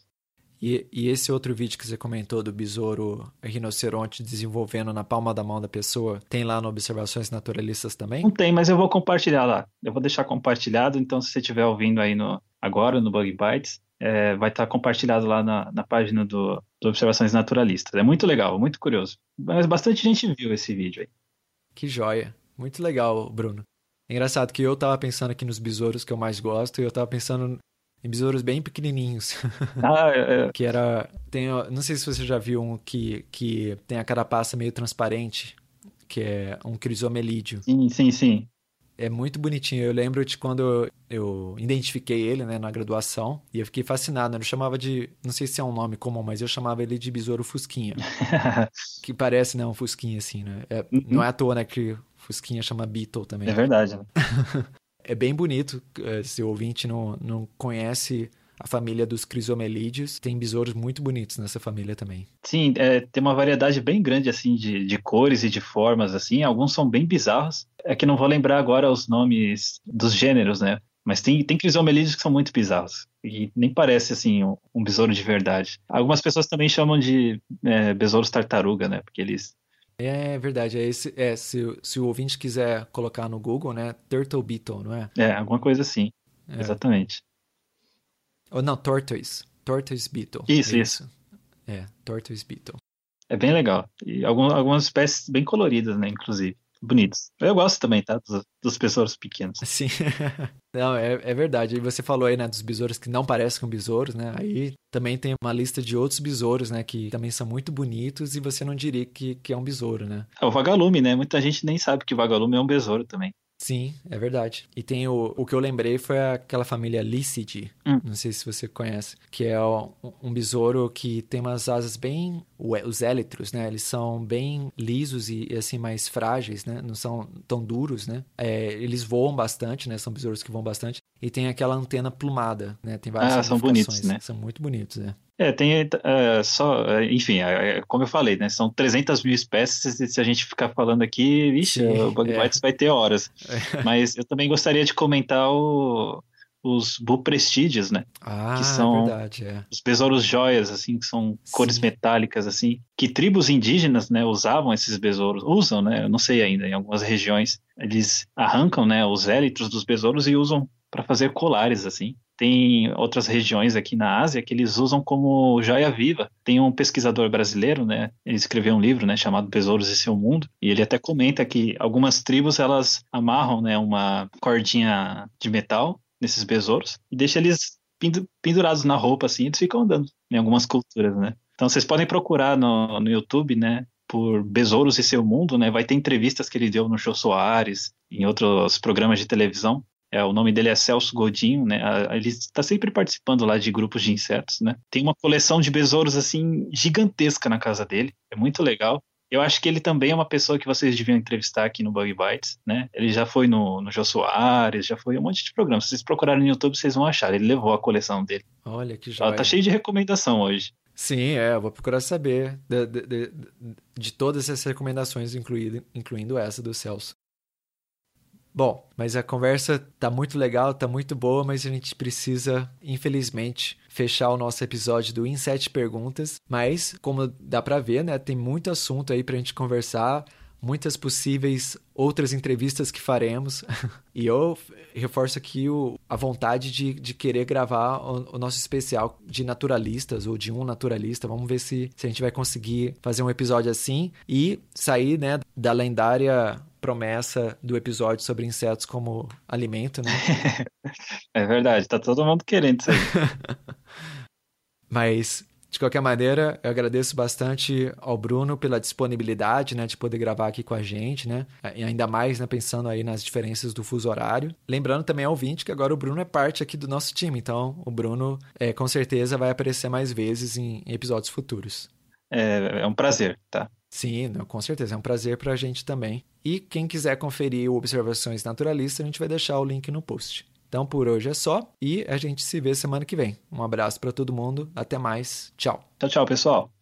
E, e, esse outro vídeo que você comentou do besouro rinoceronte desenvolvendo na palma da mão da pessoa, tem lá no Observações Naturalistas também? Não tem, mas eu vou compartilhar lá. Eu vou deixar compartilhado, então se você estiver ouvindo aí no, agora no Bug Bites, é, vai estar compartilhado lá na, na página do, do, Observações Naturalistas. É muito legal, muito curioso. Mas bastante gente viu esse vídeo aí. Que joia. Muito legal, Bruno. É engraçado que eu tava pensando aqui nos besouros que eu mais gosto e eu tava pensando em besouros bem pequenininhos. Ah, é, é. que era. Tem, não sei se você já viu um que, que tem a carapaça meio transparente, que é um crisomelídeo. Sim, sim, sim. É muito bonitinho. Eu lembro de quando eu identifiquei ele, né, na graduação, e eu fiquei fascinado. Eu chamava de, não sei se é um nome comum, mas eu chamava ele de besouro fusquinha. que parece, né, um fusquinha assim, né? É, uhum. Não é à toa, né, que Fusquinha chama Beetle também. É verdade. Né? é bem bonito. Eh, se o ouvinte não, não conhece a família dos crisomelídeos, tem besouros muito bonitos nessa família também. Sim, é, tem uma variedade bem grande assim de, de cores e de formas assim. Alguns são bem bizarros. É que não vou lembrar agora os nomes dos gêneros, né? Mas tem, tem crisomelídeos que são muito bizarros. E nem parece, assim, um, um besouro de verdade. Algumas pessoas também chamam de é, besouros tartaruga, né? Porque eles é verdade, é esse, é, se, se o ouvinte quiser colocar no Google, né, Turtle Beetle, não é? É, alguma coisa assim, é. exatamente. Ou não, Tortoise, Tortoise Beetle. Isso, é isso. É, Tortoise Beetle. É bem legal, e algumas, algumas espécies bem coloridas, né, inclusive bonitos. Eu gosto também, tá? Dos, dos besouros pequenos. Sim. não, é, é verdade. E você falou aí, né, dos besouros que não parecem com besouros, né? Aí também tem uma lista de outros besouros, né, que também são muito bonitos e você não diria que, que é um besouro, né? É o vagalume, né? Muita gente nem sabe que o vagalume é um besouro também. Sim, é verdade. E tem o, o que eu lembrei foi aquela família Licidi, hum. não sei se você conhece, que é um, um besouro que tem umas asas bem, os élitros, né? Eles são bem lisos e assim mais frágeis, né? Não são tão duros, né? É, eles voam bastante, né? São besouros que voam bastante e tem aquela antena plumada, né? Tem várias ah, são bonitos, né? São muito bonitos, né? É, tem é, só, é, enfim, é, é, como eu falei, né? São 300 mil espécies e se a gente ficar falando aqui, vixe, Sim, o Bug Bites vai ter horas. Mas eu também gostaria de comentar o, os buprestiges, né? Ah, que são verdade, é. os besouros joias, assim, que são cores Sim. metálicas, assim, que tribos indígenas, né, usavam esses besouros, usam, né? Eu não sei ainda, em algumas regiões eles arrancam, né, os élitros dos besouros e usam para fazer colares, assim. Tem outras regiões aqui na Ásia que eles usam como joia viva. Tem um pesquisador brasileiro, né? Ele escreveu um livro, né, chamado Besouros e seu Mundo, e ele até comenta que algumas tribos elas amarram, né, uma cordinha de metal nesses besouros e deixa eles pendurados na roupa assim, eles ficam andando em algumas culturas, né? Então vocês podem procurar no, no YouTube, né, por Besouros e Seu Mundo, né? Vai ter entrevistas que ele deu no Show Soares, em outros programas de televisão. É, o nome dele é Celso Godinho, né? Ele está sempre participando lá de grupos de insetos, né? Tem uma coleção de besouros assim gigantesca na casa dele. É muito legal. Eu acho que ele também é uma pessoa que vocês deviam entrevistar aqui no Bug Bites, né? Ele já foi no, no Jô Soares, já foi um monte de programas. Se vocês procurarem no YouTube, vocês vão achar. Ele levou a coleção dele. Olha que joia. Ela tá cheio de recomendação hoje. Sim, é, eu vou procurar saber de, de, de, de todas essas recomendações, incluindo, incluindo essa do Celso. Bom, mas a conversa tá muito legal, tá muito boa, mas a gente precisa, infelizmente, fechar o nosso episódio do Em Sete Perguntas. Mas, como dá para ver, né, tem muito assunto aí pra gente conversar, muitas possíveis outras entrevistas que faremos. e eu reforço aqui o, a vontade de, de querer gravar o, o, nosso especial de naturalistas ou de um naturalista. Vamos ver se, se a gente vai conseguir fazer um episódio assim e sair né, da lendária promessa do episódio sobre insetos como alimento, né? é verdade, tá todo mundo querendo isso aí. Mas de qualquer maneira, eu agradeço bastante ao Bruno pela disponibilidade, né, de poder gravar aqui com a gente, né, e ainda mais, né, pensando aí nas diferenças do fuso horário. Lembrando também ao ouvinte que agora o Bruno é parte aqui do nosso time, então o Bruno é, com certeza vai aparecer mais vezes em, episódios futuros. É, é um prazer, tá? Sim, com certeza. É um prazer para a gente também. E quem quiser conferir o Observações Naturalistas, a gente vai deixar o link no post. Então por hoje é só e a gente se vê semana que vem. Um abraço para todo mundo, até mais, tchau. Tchau, tchau, pessoal.